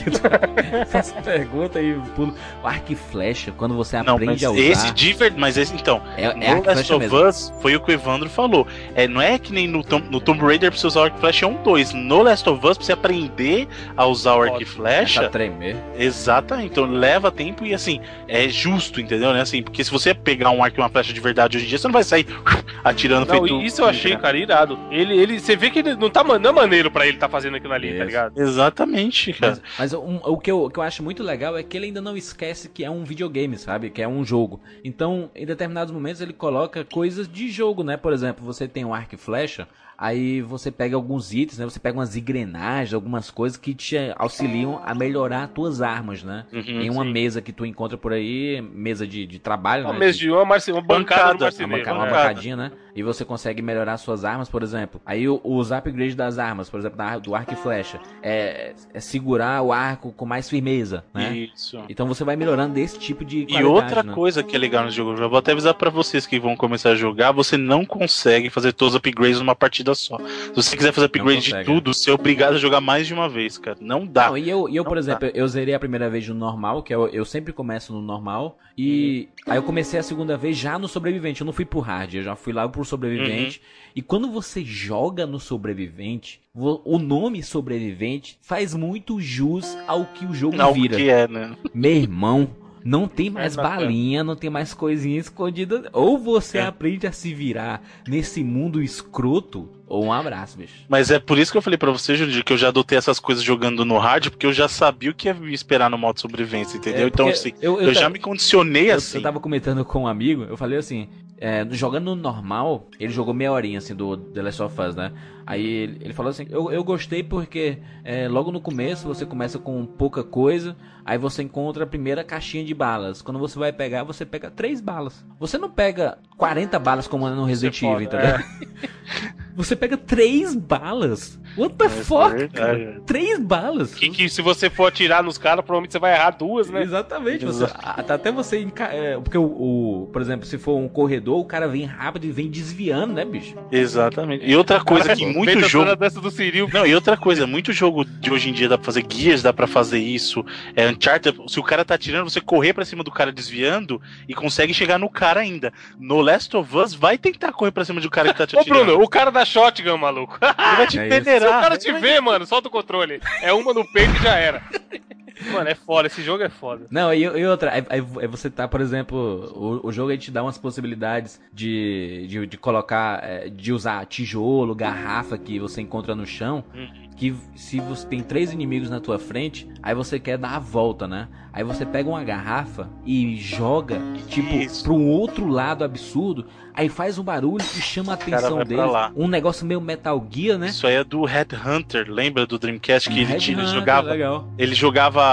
Faço pergunta e pulo. O arco e flecha, quando você Não, aprende mas a usar. esse de verdade, mas esse, então, É, é no Last of. Us foi o que o Evandro falou. É, não é que nem no, Tom- no Tomb Raider pra você usar o arco e flecha é um 2. No Last of Us, pra você aprender a usar o arco e flecha, a tremer. exatamente. Então leva tempo e assim, é justo, entendeu? Né? Assim, porque se você pegar um arco e uma flecha de verdade hoje em dia, você não vai sair atirando Não, feito. isso eu achei, cara, irado. Ele, ele, você vê que ele não tá man- não é maneiro pra ele tá fazendo aquilo ali, tá Isso. ligado? Exatamente, cara. Mas, mas um- o, que eu, o que eu acho muito legal é que ele ainda não esquece que é um videogame, sabe? Que é um jogo. Então, em determinados momentos, ele coloca coisas de jogo, né? Por exemplo, você tem um arco e flecha, aí você pega alguns itens, né? Você pega umas engrenagens, algumas coisas que te auxiliam a melhorar as tuas armas, né? Uhum, em uma sim. mesa que tu encontra por aí, mesa de, de trabalho, Uma né? mesa de uma, uma bancada do Bancada, uma, marceneiro. banca- uma bancadinha, né? E você consegue melhorar suas armas, por exemplo. Aí os upgrades das armas, por exemplo, do arco e flecha, é, é segurar o arco com mais firmeza, né? Isso. Então você vai melhorando desse tipo de E outra né? coisa que é legal no jogo, eu vou até avisar pra vocês que vão começar a jogar, você não consegue fazer todos os upgrades numa partida só. Se você quiser fazer upgrade de consegue, tudo, você é obrigado a jogar mais de uma vez, cara. Não dá. Não, e eu, e eu por Não exemplo, eu zerei a primeira vez no normal, que eu, eu sempre começo no normal, e Uhum. aí eu comecei a segunda vez já no sobrevivente, eu não fui pro hard, eu já fui lá pro sobrevivente, Uhum. e quando você joga no sobrevivente, o nome sobrevivente faz muito jus ao que o jogo Não, vira. que é, né? Meu irmão, não tem mais É balinha, não tem mais coisinha escondida. Ou você É. aprende a se virar nesse mundo escroto, ou um abraço, bicho. Mas é por isso que eu falei pra você, Jurandir, que eu já adotei essas coisas jogando no hard, porque eu já sabia o que ia me esperar no modo sobrevivência, entendeu? É, então, assim, eu- eu, eu já me condicionei Eu, assim. eu tava comentando com um amigo, eu falei assim, é, jogando no normal, ele jogou meia horinha assim do The Last of Us, né? Aí ele, ele falou assim: eu, eu gostei porque é, logo no começo você começa com pouca coisa, aí você encontra a primeira caixinha de balas. Quando você vai pegar, você pega três balas. Você não pega 40 balas como no Resident Evil, entendeu? Você pega três balas. What the fuck? cara? Três balas. Que, que se você for atirar nos caras, provavelmente você vai errar duas, né? Exatamente. Você, a- até você. é, porque o, o- Por exemplo, se for um corredor, o cara vem rápido e vem desviando, né, bicho? Exatamente. E outra coisa que muito Feita jogo. do Ciril. Não, e outra coisa, muito jogo de hoje em dia dá pra fazer Gears, dá pra fazer isso. É Uncharted, se o cara tá atirando, você correr pra cima do cara desviando e consegue chegar no cara ainda. No Last of Us, vai tentar correr pra cima do cara que tá te Ô, atirando. Bruno, o cara da shotgun, maluco. Ele vai te É isso. Se o peneirar. cara te vê, mano, solta o controle. É uma no peito e já era. Mano, é foda, esse jogo é foda. Não, e, e outra, aí, você tá, por exemplo, o, o jogo aí te dá umas possibilidades de, de, de colocar, é, de usar tijolo, garrafa que você encontra no chão, que se você tem três inimigos na tua frente, aí você quer dar a volta, né? Aí você pega uma garrafa e joga, tipo, Isso. pra um outro lado absurdo, aí faz um barulho e chama a atenção lá. Um negócio meio Metal Gear, né? Isso aí é do Headhunter, lembra do Dreamcast que ele, tinha- ele Hunter, jogava, legal. ele jogava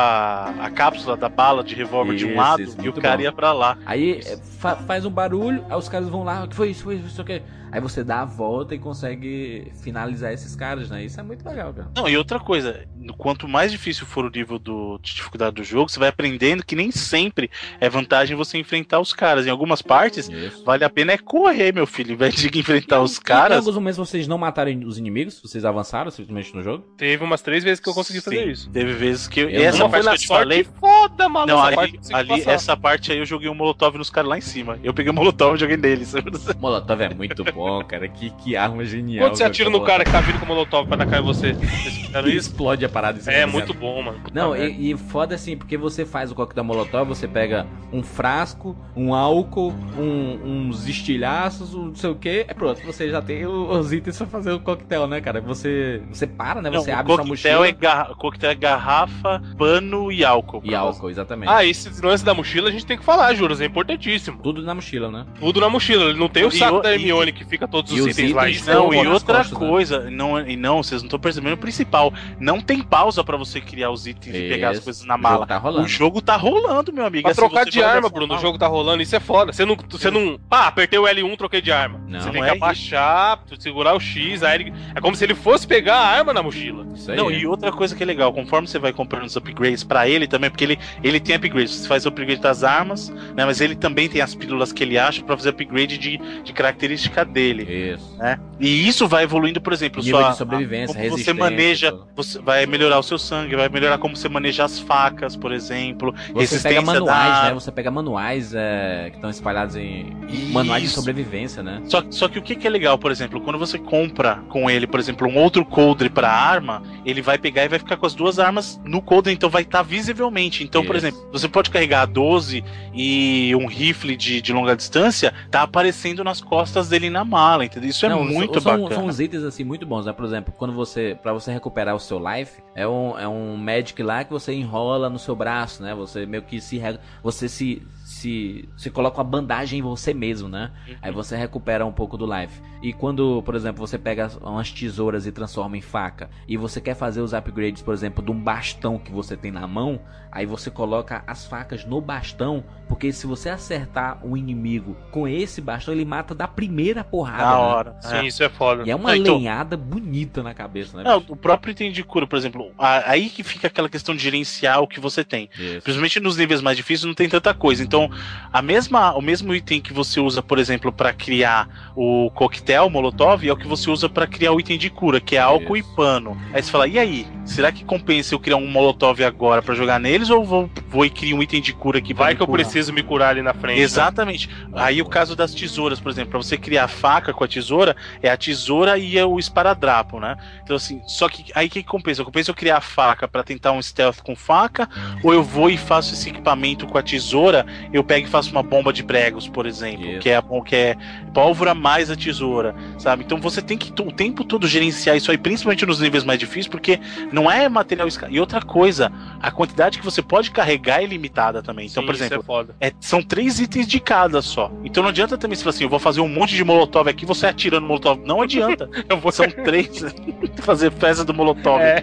a, cápsula da bala de revólver de um lado isso, e o cara bom. ia pra lá. Aí é, fa- faz um barulho, aí os caras vão lá, o que foi isso, foi isso, o que? Aí você dá a volta e consegue finalizar esses caras, né? Isso é muito legal, cara. Não, e outra coisa, quanto mais difícil for o nível do, de dificuldade do jogo, você vai aprendendo que nem sempre é vantagem você enfrentar os caras. Em algumas partes, Isso. vale a pena é correr, meu filho, em vez de enfrentar os Em caras. alguns momentos vocês não matarem os inimigos, vocês avançaram simplesmente no jogo. Teve umas três vezes que eu consegui fazer Sim, isso. Teve vezes que eu, Eu essa foi parte que na eu te sorte falei. foda, maluco. Não, essa parte ali, consegui ali essa parte aí eu joguei um molotov nos caras lá em cima. Eu peguei o molotov e joguei neles. Molotov é muito bom, cara. Que, que arma genial. Quando você atira no cara que tá vindo com o molotov pra atacar em você, e explode a parada. em cima É muito bom, mano. Não, merda. e, e foda assim, porque você faz o coquetel molotov, você pega um frasco, um álcool, um- uns estilhaços, um não sei o que, é pronto, você já tem o- os itens pra fazer o coquetel, né, cara? Você, você para, né? Não, Você o abre sua coquetel mochila é, garra- coquetel é garrafa, pano e álcool. e álcool, exatamente. Ah, esse lance da mochila a gente tem que falar, Juros, é importantíssimo. Tudo na mochila, né? Tudo na mochila, ele não tem o E saco o- da e- Hermione que fica todos e os itens lá. itens é Não, Não, e outra costas, né? coisa, não, e não, vocês não estão percebendo o principal. Não tem pausa pra você criar os itens e pegar as coisas na O jogo mala. tá rolando. O jogo tá rolando, meu amigo. Pra Assim, trocar de arma, Bruno, o jogo tá rolando, isso é foda. Você não. Você não. Pá, apertei o L1, troquei de arma. Não, você tem que é abaixar, segurar o X, aí ele- É como se ele fosse pegar a arma na mochila. Isso aí. Não, e outra coisa que é legal, conforme você vai comprando os upgrades pra ele também, porque ele, ele tem upgrades, você faz o upgrade das armas, né? Mas ele também tem as pílulas que ele acha pra fazer upgrade de, de característica dele, Isso. né? E isso vai evoluindo, por exemplo, Nível sua, de sobrevivência, como você maneja, tudo. você vai melhorar o seu sangue, vai melhorar como você maneja as facas, por exemplo, Você pega resistência manuais, da- né? Você pega manuais é, que estão espalhados em. Manuais de Isso. Sobrevivência, né? Só, só que o que, que é legal, por exemplo, quando você compra com ele, por exemplo, um outro coldre pra arma, ele vai pegar e vai ficar com as duas armas no coldre, então vai estar visivelmente. Então, por Isso. exemplo, você pode carregar a 12 e um rifle de, de longa distância, tá aparecendo nas costas dele na mala, entendeu? Isso é Não, muito são, bacana. São uns itens assim muito bons, né? Por exemplo, quando você. Pra você recuperar o seu life, é um, é um magic lá que você enrola no seu braço, né? Você meio que se. Você se. Se, se coloca uma bandagem em você mesmo, né? Aí você recupera um pouco do life. E quando, por exemplo, você pega umas tesouras e transforma em faca, e você quer fazer os upgrades, por exemplo, de um bastão que você tem na mão, aí você coloca as facas no bastão, porque se você acertar um inimigo com esse bastão, ele mata da primeira porrada. Na né? hora. Sim, é. isso é foda. E é uma Ah, então- lenhada bonita na cabeça, né? Não, bicho? o próprio item de cura, por exemplo, aí que fica aquela questão de gerenciar o que você tem. Isso. Principalmente nos níveis mais difíceis não tem tanta coisa. Então, a mesma, o mesmo item que você usa, por exemplo, pra criar o coquetel molotov é o que você usa pra criar o item de cura, que é álcool Isso. e pano. Aí você fala: "E aí, será que compensa eu criar um molotov agora pra jogar neles ou vou, vou e criar um item de cura aqui Vai que eu curar?" preciso me curar ali na frente. né? Exatamente. Aí o caso das tesouras, por exemplo, pra você criar a faca com a tesoura, é a tesoura e é o esparadrapo, né? Então assim, só que aí o que compensa? Compensa eu criar a faca pra tentar um stealth com faca, ou eu vou e faço esse equipamento com a tesoura, eu pego e faço uma bomba de pregos, por exemplo, Isso. que é bom que é pólvora mais a tesoura, sabe? Então você tem que o tempo todo gerenciar isso aí, principalmente nos níveis mais difíceis, porque Não é material escasso. E outra coisa, a quantidade que você pode carregar é limitada também. Então, Sim, por isso é exemplo, foda. é- são três itens de cada só. Então não adianta também se falar assim, eu vou fazer um monte de molotov aqui, você atirando molotov. Não adianta. Eu vou São três. fazer festa do molotov. É.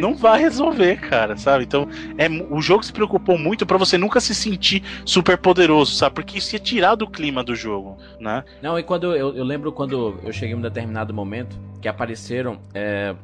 Não vai resolver, cara, sabe? Então, é, o jogo se preocupou muito pra você nunca se sentir super poderoso, sabe? Porque isso ia tirar do clima do jogo, né? Não, e quando eu, eu lembro quando eu cheguei em um determinado momento que apareceram é,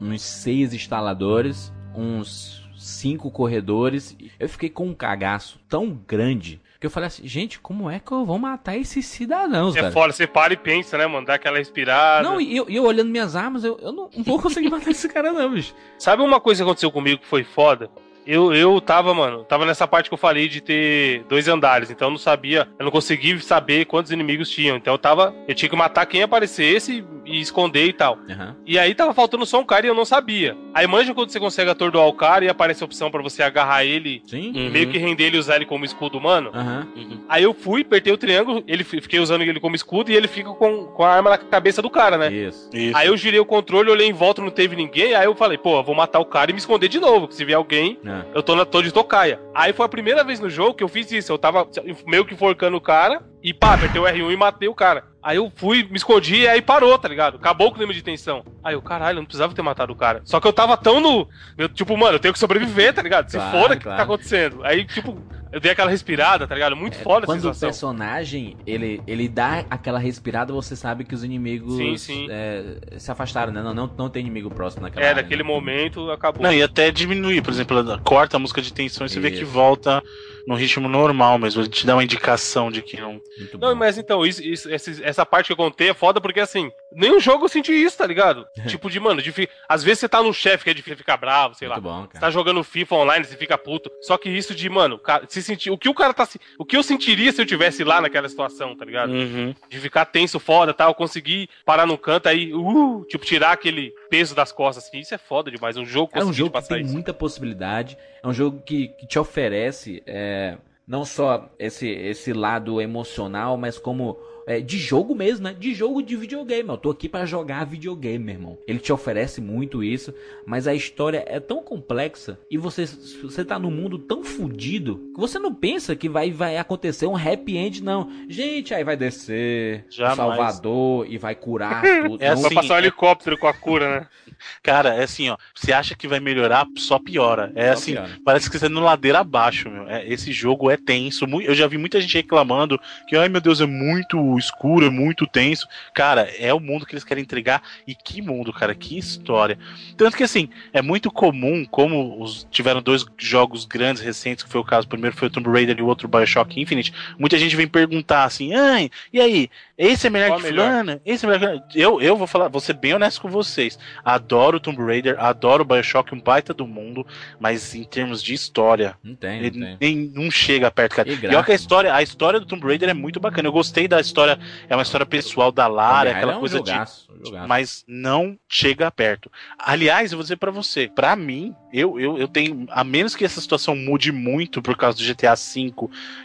uns seis instaladores, uns cinco corredores. Eu fiquei com um cagaço tão grande que eu falei assim, gente, como é que eu vou matar esses cidadãos, É cara? foda, você para e pensa, né, mano? Dá aquela respirada. Não, e eu, e eu olhando minhas armas, eu, eu não, não vou conseguir matar esse cara não, bicho. Sabe uma coisa que aconteceu comigo que foi foda? Eu, eu tava, mano, tava nessa parte que eu falei de ter dois andares, então eu não sabia, eu não consegui saber quantos inimigos tinham. Então eu tava, eu tinha que matar quem aparecesse e esconder e tal. Aham. E aí tava faltando só um cara e eu não sabia. Aí manja quando você consegue atordoar o cara e aparece a opção pra você agarrar ele, Sim? e meio que render ele e usar ele como escudo humano. Aham. Aí eu fui, apertei o triângulo, ele fiquei usando ele como escudo e ele fica com, com a arma na cabeça do cara, né? Isso. Isso. Aí eu girei o controle, olhei em volta, não teve ninguém. Aí eu falei, pô, eu vou matar o cara e me esconder de novo. Que se vier alguém, É. eu tô, na, tô de tocaia. Aí foi a primeira vez no jogo que eu fiz isso. Eu tava meio que forcando o cara e pá, apertei o R1 e matei o cara. Aí eu fui, me escondi e aí parou, tá ligado? Acabou o clima de tensão. Aí eu, caralho, eu não precisava ter matado o cara. Só que eu tava tão no. eu, tipo, mano, eu tenho que sobreviver, tá ligado? Se Claro, foda o que claro. tá acontecendo. Aí, tipo, eu dei aquela respirada, tá ligado? Muito foda É, Quando o personagem ele, ele dá aquela respirada, você sabe que os inimigos Sim, sim. é, se afastaram, né? Não, não, não tem inimigo próximo naquela É, área. naquele momento acabou. Não, e até diminuir, por exemplo, ela corta a música de tensão e você vê que volta no ritmo normal mesmo. Ele te dá uma indicação de que não. Muito Não, bom. mas então, isso, isso- essa parte que eu contei é foda porque assim, nenhum jogo eu senti isso, tá ligado? tipo de, mano, de, fi- às vezes você tá no chefe que é difícil ficar bravo, sei lá. Muito bom, Você cara. tá jogando FIFA online, você fica puto. Só que isso de, mano, cara, se sentir. O que o cara tá. se- O que eu sentiria se eu tivesse lá naquela situação, tá ligado? Uhum. De ficar tenso foda tal, conseguir parar no canto aí, uh, tipo, tirar aquele peso das costas, assim. Isso é foda demais. Um jogo É um conseguir jogo que tem isso. muita possibilidade. É um jogo que, que te oferece é, não só esse, esse lado emocional, mas como é, de jogo mesmo, né? De jogo de videogame. Eu tô aqui pra jogar videogame, meu irmão. Ele te oferece muito isso, mas a história é tão complexa e você, você tá num mundo tão fudido que você não pensa que vai, vai acontecer um happy end, não. Gente, aí vai descer Jamais. Salvador e vai curar tudo. É Não- assim, Vai passar um é- helicóptero com a cura, né? Cara, é assim, ó. Você acha que vai melhorar, só piora. É Só assim, piora. parece que você tá no ladeira abaixo, meu. É, esse jogo é tenso. Eu já vi muita gente reclamando que, ai meu Deus, é muito escuro, é muito tenso. Cara, é o mundo que eles querem entregar. E que mundo, cara, que história. Tanto que, assim, é muito comum, como os, tiveram dois jogos grandes recentes, que foi o caso, o primeiro foi o Tomb Raider e o outro Bioshock Infinite. Muita gente vem perguntar assim, ai, e aí? Esse é melhor Qual que é melhor? fulano? Esse é melhor que fulano?" eu, eu vou falar, vou ser bem honesto com vocês. Adoro Tomb Raider, adoro Bioshock, um baita do mundo, mas em termos de história, Não tem, não ele tem. nem, não chega perto, cara. E E, olha que a história, a história do Tomb Raider é muito bacana. Eu gostei da história, é uma história pessoal da Lara, aquela é um coisa de jogaço, um jogaço. mas não chega perto. Aliás, eu vou dizer pra você, pra mim, eu, eu, eu tenho, a menos que essa situação mude muito por causa do GTA V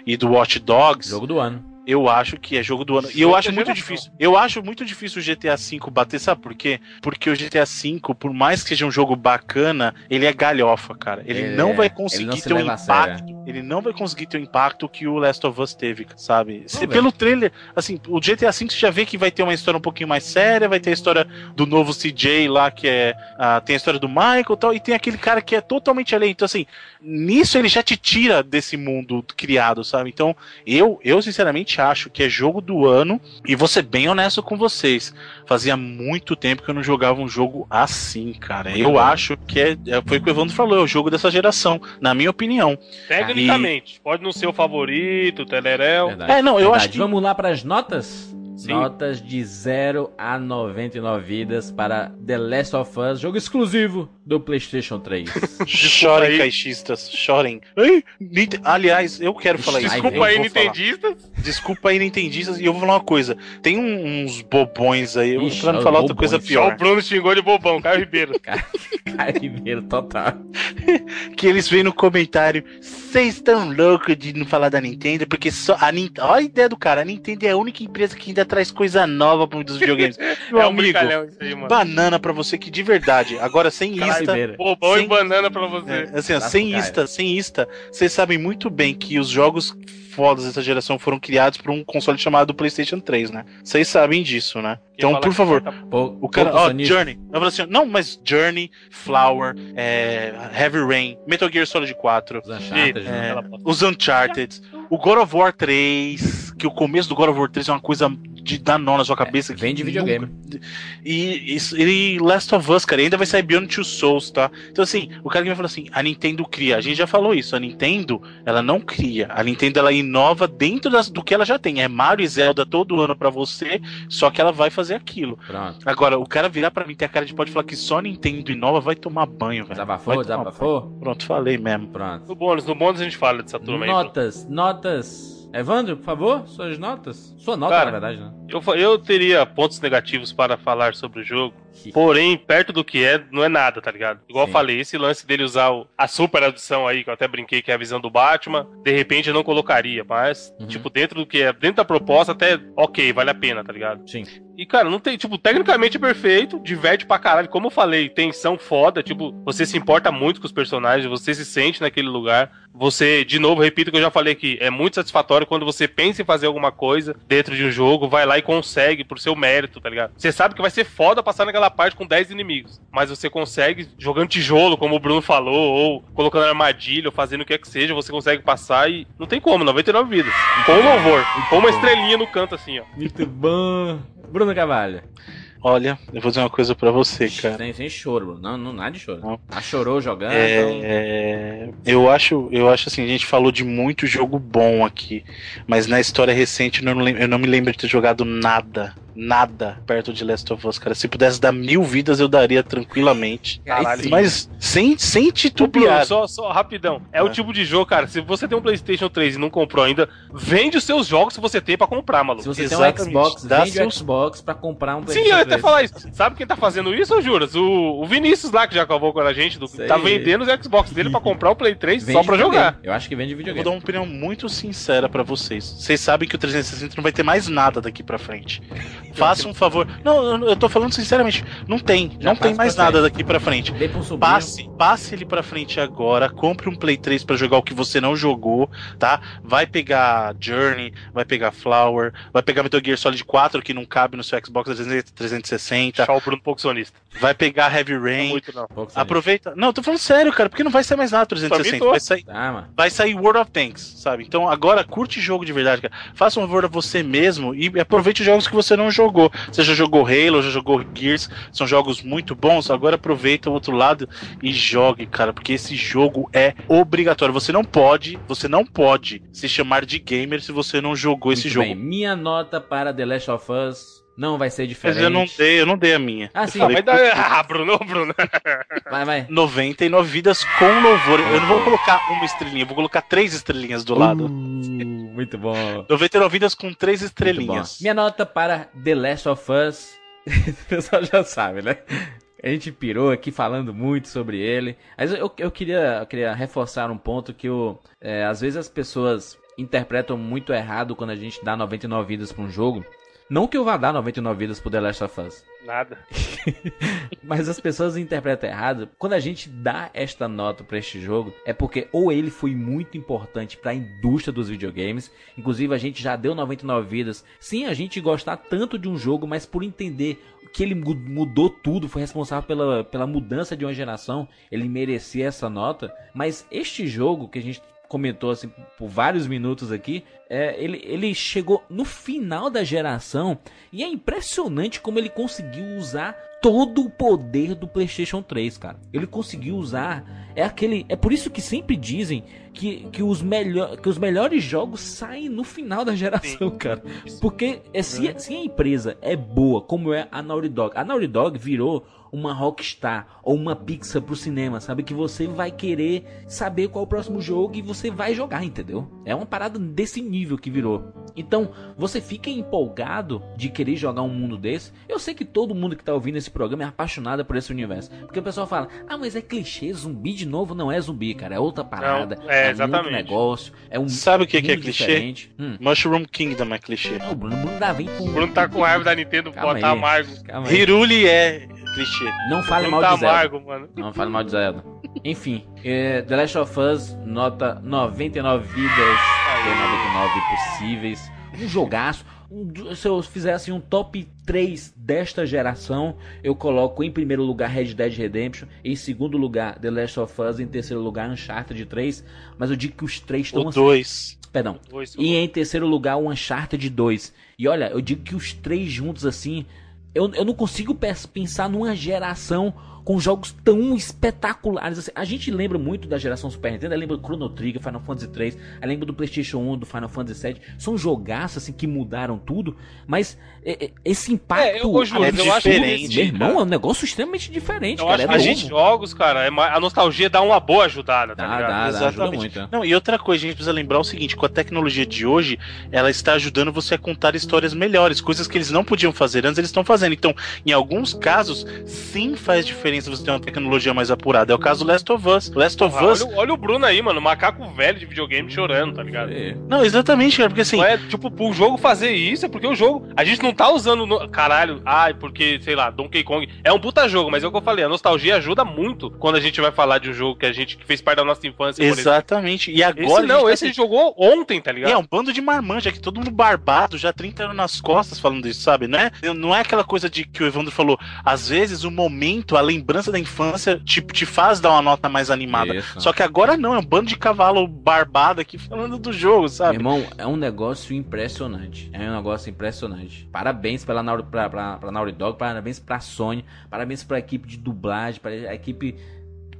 e do Watch Dogs, Jogo do ano. eu acho que é jogo do ano. E eu acho muito difícil. Eu acho muito difícil o GTA V bater, sabe por quê? Porque o GTA V, por mais que seja um jogo bacana, ele é galhofa, cara. Ele Ele não é- vai conseguir não ter o leva a sério. Ele não vai conseguir ter o impacto que o Last of Us teve, sabe? Se- pelo trailer, assim, o GTA V você já vê que vai ter uma história um pouquinho mais séria, vai ter a história do novo CJ lá, que é. ah, tem a história do Michael e tal, e tem aquele cara que é totalmente além. Então, assim, nisso ele já te tira desse mundo criado, sabe? Então, eu, eu sinceramente acho que é jogo do ano, e vou ser bem honesto com vocês. Fazia muito tempo que eu não jogava um jogo assim, cara. Muito eu bom. acho que é, é- foi o que o Evandro falou, é o jogo dessa geração, na minha opinião. Tecnicamente. Pode não ser o favorito, o Telerel. Verdade. É, não, eu Verdade. acho que- Vamos lá para as notas? Sim. Notas de 0 a 99 vidas para The Last of Us, jogo exclusivo do PlayStation 3. Chorem, aí. caixistas, chorem. Ai, Aliás, eu quero falar isso. Desculpa aí. Nintendistas. Desculpa aí, Nintendistas, e eu vou falar uma coisa. Tem uns bobões aí, eu Ixi, falar outra coisa Só pior. o Bruno xingou de bobão, Caio Ribeiro. Caio Ribeiro, total. que eles vêm no comentário. Vocês estão loucos de não falar da Nintendo, porque só a Nintendo. Olha a ideia do cara, a Nintendo é a única empresa que ainda traz coisa nova para dos videogames. Meu É um amigo, aí, mano. banana pra você que de verdade. Agora sem ista. Bobão Sem- e banana pra você. É, assim, ó, sem Caio. ista, sem ista, vocês sabem muito bem que os jogos fodas dessa geração foram criados por um console chamado PlayStation 3, né? Vocês sabem disso, né? Então, por favor, tá- o cara, ó, sonista. Journey. Eu falo assim, não, mas Journey, Flower, é, Heavy Rain, Metal Gear Solid 4, Os Uncharted, né? é, pode- os Uncharted, o God of War 3, que o começo do God of War 3 é uma coisa de dar nó na sua cabeça. que Vem de videogame. nunca- E, isso- e Last of Us, cara, ainda vai sair Beyond Two Souls, tá? Então, assim, o cara que vai falar assim, a Nintendo cria. A gente já falou isso, a Nintendo, ela não cria. A Nintendo, ela inova dentro das- do que ela já tem. É Mario e Zelda todo ano pra você, só que ela vai fazer aquilo. Pronto. Agora, o cara virar pra mim ter a cara de pode falar que só Nintendo inova, vai tomar banho, velho. Desabafou, desabafou? banho. Pronto, falei mesmo. Pronto. No bônus, no bônus a gente fala dessa turma aí. Notas, notas. Evandro, por favor, suas notas. Sua nota, Cara, na verdade, né? Eu, eu teria pontos negativos para falar sobre o jogo, porém, perto do que é, não é nada, tá ligado? Igual Sim. eu falei, esse lance dele usar o- a super audição aí, que eu até brinquei que é a visão do Batman, de repente eu não colocaria, mas, Uhum. tipo, dentro do que é, dentro da proposta, até ok, vale a pena, tá ligado? Sim. E, cara, não tem, tipo, tecnicamente é perfeito, diverte pra caralho. Como eu falei, tensão foda, tipo, você se importa muito com os personagens, você se sente naquele lugar. Você, de novo, repito o que eu já falei aqui, é muito satisfatório quando você pensa em fazer alguma coisa dentro de um jogo, vai lá e consegue por seu mérito, tá ligado? Você sabe que vai ser foda passar naquela parte com 10 inimigos, mas você consegue, jogando tijolo, como o Bruno falou, ou colocando armadilha, ou fazendo o que é que seja, você consegue passar e não tem como, 99 vidas. Com louvor, com uma estrelinha no canto assim, ó. Muito bom. Bruno Cavalho. Olha, eu vou dizer uma coisa pra você, cara. Sem, sem choro, Bruno. Não, não, nada de choro. Não. Ah, chorou jogando. então- É, eu acho, eu acho assim, a gente falou de muito jogo bom aqui, mas na história recente eu não, eu não me lembro de ter jogado nada, nada perto de Last of Us, cara. Se pudesse dar mil vidas, eu daria tranquilamente. Sim. Mas sem, sem titubear. só, só rapidão. É, o É. tipo de jogo, cara. Se você tem um PlayStation 3 e não comprou ainda, vende os seus jogos que você tem pra comprar, maluco. Se você Exatamente. tem um Xbox, Dá vende o seus- Xbox pra comprar um Sim, PlayStation eu ia até 3. falar isso. Sabe quem tá fazendo isso, ô Juras? O, o Vinícius lá, que já acabou com a gente, do, Sei. tá vendendo os Xbox dele pra comprar o Play 3 Vende só pra videogame. jogar. Eu acho que vende Eu vou videogame. dar uma opinião muito sincera pra vocês. Vocês sabem que o 360 não vai ter mais nada daqui pra frente. Faça um favor. Não, eu- tô falando sinceramente. Não tem. Já não tem mais nada daqui pra frente. Um. Passe, passe ele pra frente agora, compre um Play 3 pra jogar o que você não jogou, tá? Vai pegar Journey, vai pegar Flower, vai pegar Metal Gear Solid 4 que não cabe no seu Xbox 360, Deixar o Bruno um pouco sonista. vai pegar Heavy Não Rain. muito, não. Pouco sem Aproveita. Não, eu tô falando sério, cara, porque não vai sair mais nada no 360, tô. vai sair Ah, vai sair World of Tanks, sabe? Então agora curte jogo de verdade, cara. Faça um favor a você mesmo e aproveite os jogos que você não jogou. Você já jogou Halo, já jogou Gears, são jogos muito bons. Agora aproveita o outro lado e jogue, cara, porque esse jogo é obrigatório. Você não pode, você não pode se chamar de gamer se você não jogou esse Muito jogo. bem. Minha nota para The Last of Us não vai ser Mas diferente. eu não dei, eu não dei a minha. Ah, Eu sim. Ah, falei mas dá... Ah, Bruno, Bruno. Vai, vai. 99 vidas com louvor. Eu não vou colocar uma estrelinha, eu vou colocar três estrelinhas do lado. Uh, muito bom. 99 vidas com três estrelinhas. Minha nota para The Last of Us. o pessoal já sabe, né? A gente pirou aqui falando muito sobre ele. Mas eu, eu, queria, eu queria reforçar um ponto que eu, é, às vezes as pessoas interpretam muito errado quando a gente dá 99 vidas para um jogo. Não que eu vá dar 99 vidas pro The Last of Us. Nada. Mas as pessoas interpretam errado. Quando a gente dá esta nota para este jogo, é porque ou ele foi muito importante para a indústria dos videogames, inclusive a gente já deu 99 vidas, sem a gente gostar tanto de um jogo, mas por entender que ele mu- mudou tudo, foi responsável pela, pela mudança de uma geração, ele merecia essa nota. Mas este jogo que a gente comentou assim por vários minutos aqui, é, ele, ele chegou no final da geração e é impressionante como ele conseguiu usar todo o poder do PlayStation 3, cara. Ele conseguiu usar é aquele, é por isso que sempre dizem que, que, os, melhor, que os melhores jogos saem no final da geração, cara. Porque é, se, se a empresa é boa, como é a Naughty Dog, a Naughty Dog virou uma Rockstar ou uma Pixar pro cinema, sabe? Que você vai querer saber qual é o próximo jogo e você vai jogar, entendeu? É uma parada desse nível que virou. Então, você fica empolgado de querer jogar um mundo desse. Eu sei que todo mundo que tá ouvindo esse programa é apaixonado por esse universo. Porque o pessoal fala, ah, mas é clichê, zumbi de novo não é zumbi, cara. É outra parada. Não, é, é exatamente. outro negócio. É um Sabe o que, que é mundo clichê? diferente. Hum. Mushroom Kingdom é clichê. Não, o Bruno, Bruno dá vem com. O Bruno tá com raiva da Nintendo, Calma tá aí. Calma aí. Hiruli é clichê. Não fale mal tá de Zelda. amargo, mano. Não fale mal de Zelda. Enfim, é, The Last of Us, nota 99 vidas, tem 99 possíveis. Um jogaço. Um- se eu fizesse um top 3 desta geração, eu coloco em primeiro lugar Red Dead Redemption, em segundo lugar The Last of Us, em terceiro lugar Uncharted 3, mas eu digo que os três estão O 2. Perdão. Dois, E em terceiro lugar, o Uncharted 2. E olha, eu digo que os três juntos assim. Eu, eu não consigo pensar numa geração com jogos tão espetaculares. assim. A gente lembra muito da geração Super Nintendo. Eu lembro do Chrono Trigger, Final Fantasy 3. Eu lembro do PlayStation 1, do Final Fantasy 7. São jogaços assim que mudaram tudo. Mas esse impacto. É, É eu acho diferente, Meu irmão, é um negócio extremamente diferente, Eu cara. acho É a gente jogos, cara, é a nostalgia dá uma boa ajudada, tá Dá, ligado? dá, dá, ajuda Exatamente. muito. né? Não, e outra coisa, a gente precisa lembrar o seguinte: com a tecnologia de hoje, ela está ajudando você a contar histórias melhores, coisas que eles não podiam fazer antes, eles estão fazendo. Então, em alguns casos, sim faz diferença você ter uma tecnologia mais apurada. É o caso do Last of Us. Last of Ah, Us. olha, o- olha o Bruno aí, mano, macaco velho de videogame chorando, tá ligado? É. Não, exatamente, cara, porque assim. Não é, tipo, pro jogo fazer isso, é porque o jogo. A gente não tá usando. No, caralho, ai, porque, sei lá, Donkey Kong. É um puta jogo, mas é o que eu falei, a nostalgia ajuda muito quando a gente vai falar de um jogo que a gente que fez parte da nossa infância. Exatamente. E agora. Esse não, tá esse a gente jogou ontem, tá ligado? É um bando de marmanja que todo mundo barbado, já 30 anos nas costas falando isso, sabe? Não é, não é aquela coisa de que o Evandro falou. Às vezes o momento, a lembrança da infância, tipo, te faz dar uma nota mais animada. Isso. Só que agora não, é um bando de cavalo barbado aqui falando do jogo, Meu sabe? irmão, é um negócio impressionante. É um negócio impressionante. Parabéns pela Nauri, pra, pra, pra Naughty Dog, parabéns pra Sony, parabéns pra equipe de dublagem, pra a equipe.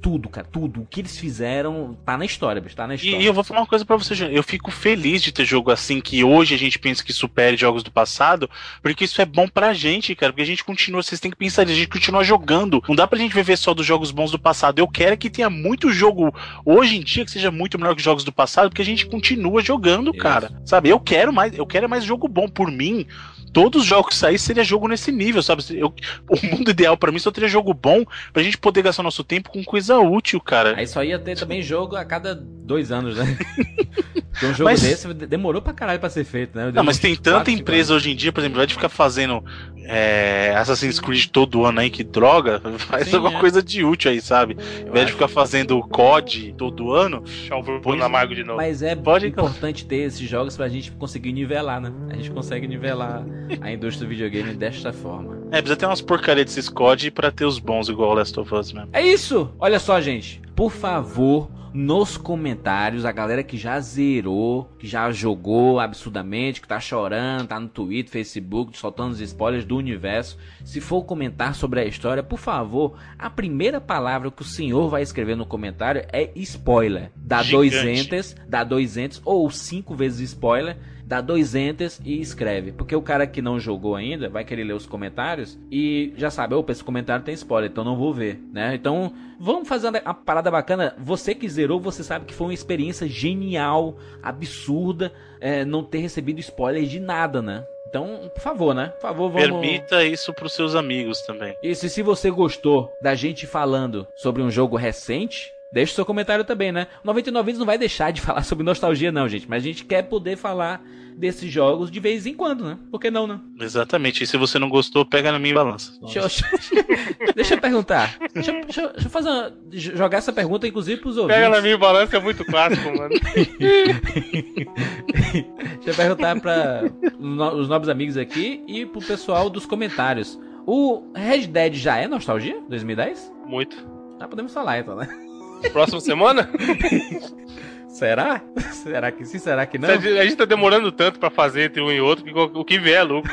Tudo, cara, tudo. O que eles fizeram tá na história, bicho, tá na história. e eu vou falar uma coisa pra você. Eu fico feliz de ter jogo assim que hoje a gente pensa que supere jogos do passado, porque isso é bom pra gente, cara. Porque a gente continua, vocês têm que pensar, a gente continua jogando. Não dá pra gente viver só dos jogos bons do passado. Eu quero que tenha muito jogo hoje em dia que seja muito melhor que jogos do passado, porque a gente continua jogando, Isso. cara. Sabe? Eu quero mais, eu quero mais jogo bom por mim. Todos os jogos que sair seria jogo nesse nível, sabe? Eu- o mundo ideal pra mim só teria jogo bom pra gente poder gastar nosso tempo com coisa útil, cara. Aí só ia ter também jogo a cada dois anos, né? Porque um jogo Mas- desse demorou pra caralho pra ser feito, né? Não, mas tem tanta Quatro, empresa hoje em dia, por exemplo, ao invés de ficar fazendo é, Assassin's Creed todo ano aí, que droga, faz Sim, alguma é. coisa de útil aí, sabe? Ao invés de ficar fazendo COD todo ano, Deixa o Bruno amargo de novo. Mas é Pode, importante ter esses jogos pra gente conseguir nivelar, né? A gente consegue nivelar a indústria do videogame desta forma. é, precisa ter umas porcarias desses COD pra ter os bons igual o Last of Us mesmo. É isso! Olha só, gente. Por favor, nos comentários, a galera que já zerou, que já jogou absurdamente, que tá chorando, tá no Twitter, Facebook, soltando os spoilers do universo. Se for comentar sobre a história, por favor, a primeira palavra que o senhor vai escrever no comentário é spoiler. Dá dois Gigante. enters, dá dois enters, ou cinco vezes spoiler dá dois enters e escreve. Porque o cara que não jogou ainda vai querer ler os comentários e já sabe, opa, esse comentário tem spoiler, então não vou ver, né? Então, vamos fazer uma parada bacana. Você que zerou, você sabe que foi uma experiência genial, absurda, é, não ter recebido spoiler de nada, né? Então, por favor, né? Por favor, vamos... Permita isso pros seus amigos também. E se, se você gostou da gente falando sobre um jogo recente, deixe seu comentário também, né? 99 Vídeos não vai deixar de falar sobre nostalgia, não, gente. Mas a gente quer poder falar desses jogos de vez em quando, né? Por que não, né? Exatamente. E se você não gostou, pega na minha balança. Deixa eu, deixa eu perguntar. Deixa, eu- deixa deixa eu fazer uma- jogar essa pergunta, inclusive, pros ouvintes. Pega na minha balança é muito clássico, mano. Deixa eu perguntar para os nobres amigos aqui e pro pessoal dos comentários. O Red Dead já é nostalgia? 2010? Muito. Ah, podemos falar então, né? Próxima semana? Será? Será que sim? Será que não? A gente- tá demorando tanto pra fazer entre um e outro que o que vier é lucro.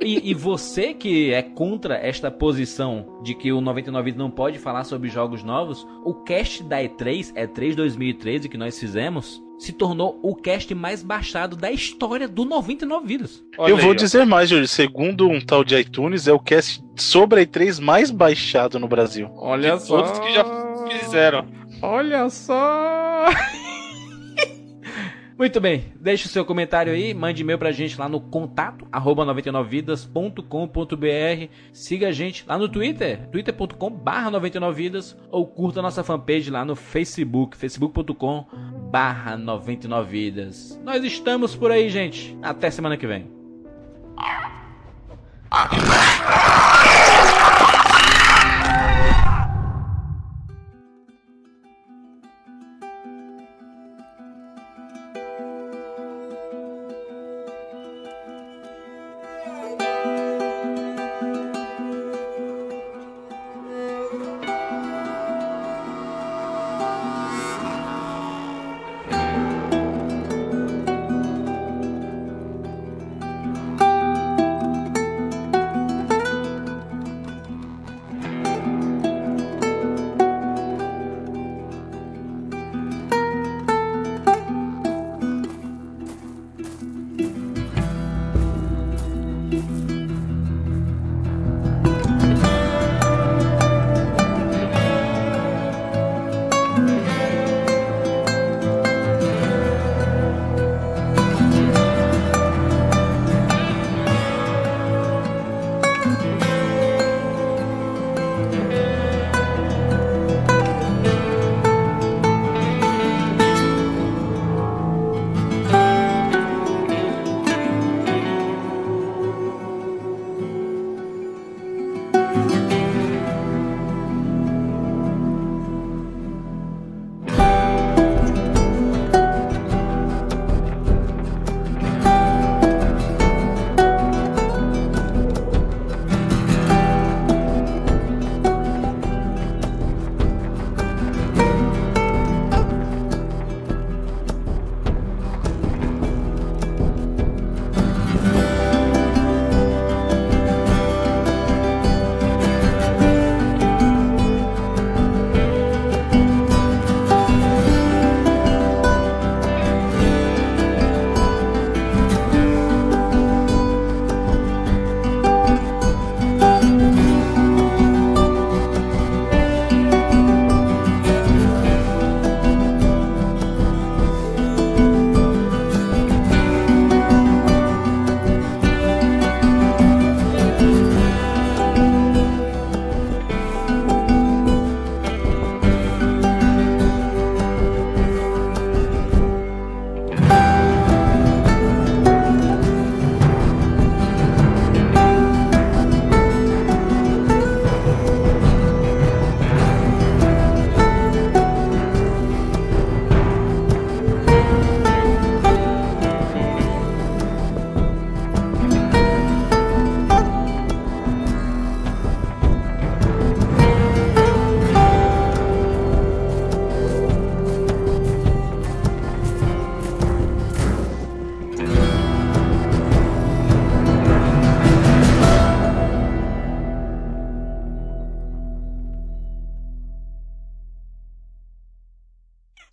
E, e você que é contra esta posição de que o 99 não pode falar sobre jogos novos, o cast da E3, E3 2013 que nós fizemos, se tornou o cast mais baixado da história do 99 Vidas. eu vou dizer mais, Júlio. Segundo um tal de iTunes, é o cast sobre a E3 mais baixado no Brasil. Olha De todos que já fizeram. Olha só! Muito bem, deixe o seu comentário aí, mande e-mail pra gente lá no contato arroba 99vidas.com.br. Siga a gente lá no Twitter, twitter.com barra 99vidas ou curta nossa fanpage lá no Facebook, facebook.com barra 99vidas. Nós estamos por aí, gente. Até semana que vem.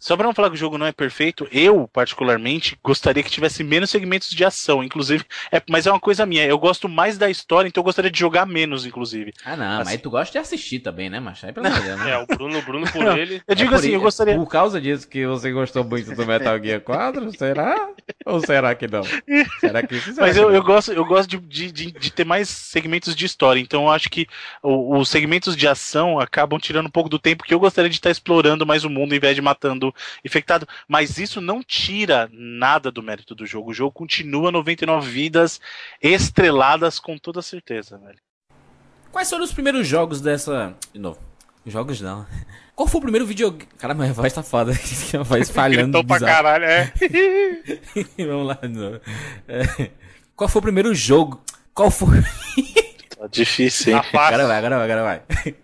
Só pra não falar que o jogo não é perfeito, eu, particularmente, gostaria que tivesse menos segmentos de ação, inclusive. É, mas é uma coisa minha, eu gosto mais da história, então eu gostaria de jogar menos, inclusive. Ah, não, Assim. mas tu gosta de assistir também, né, macho? Aí pelo amor de Deus, né? É, o Bruno, o Bruno por Não, ele. Eu digo É assim, i- eu gostaria. Por causa disso que você gostou muito do Metal Gear 4, será? Ou será que não? Será que? Será Mas eu, eu gosto, eu gosto de, de, de, de ter mais segmentos de história. Então eu acho que os segmentos de ação acabam tirando um pouco do tempo que eu gostaria de estar explorando mais o mundo em vez de matando infectado. Mas isso não tira nada do mérito do jogo. O jogo continua 99 vidas estreladas com toda certeza, velho. Quais foram os primeiros jogos dessa. De novo. Jogos não. Qual foi o primeiro videogame. Cara, minha voz tá foda. A voz falhando. Gritou pra caralho, é. Vamos lá de novo. É. Qual foi o primeiro jogo? Qual foi. Tá difícil, hein? Tá. Agora vai, agora vai, agora vai.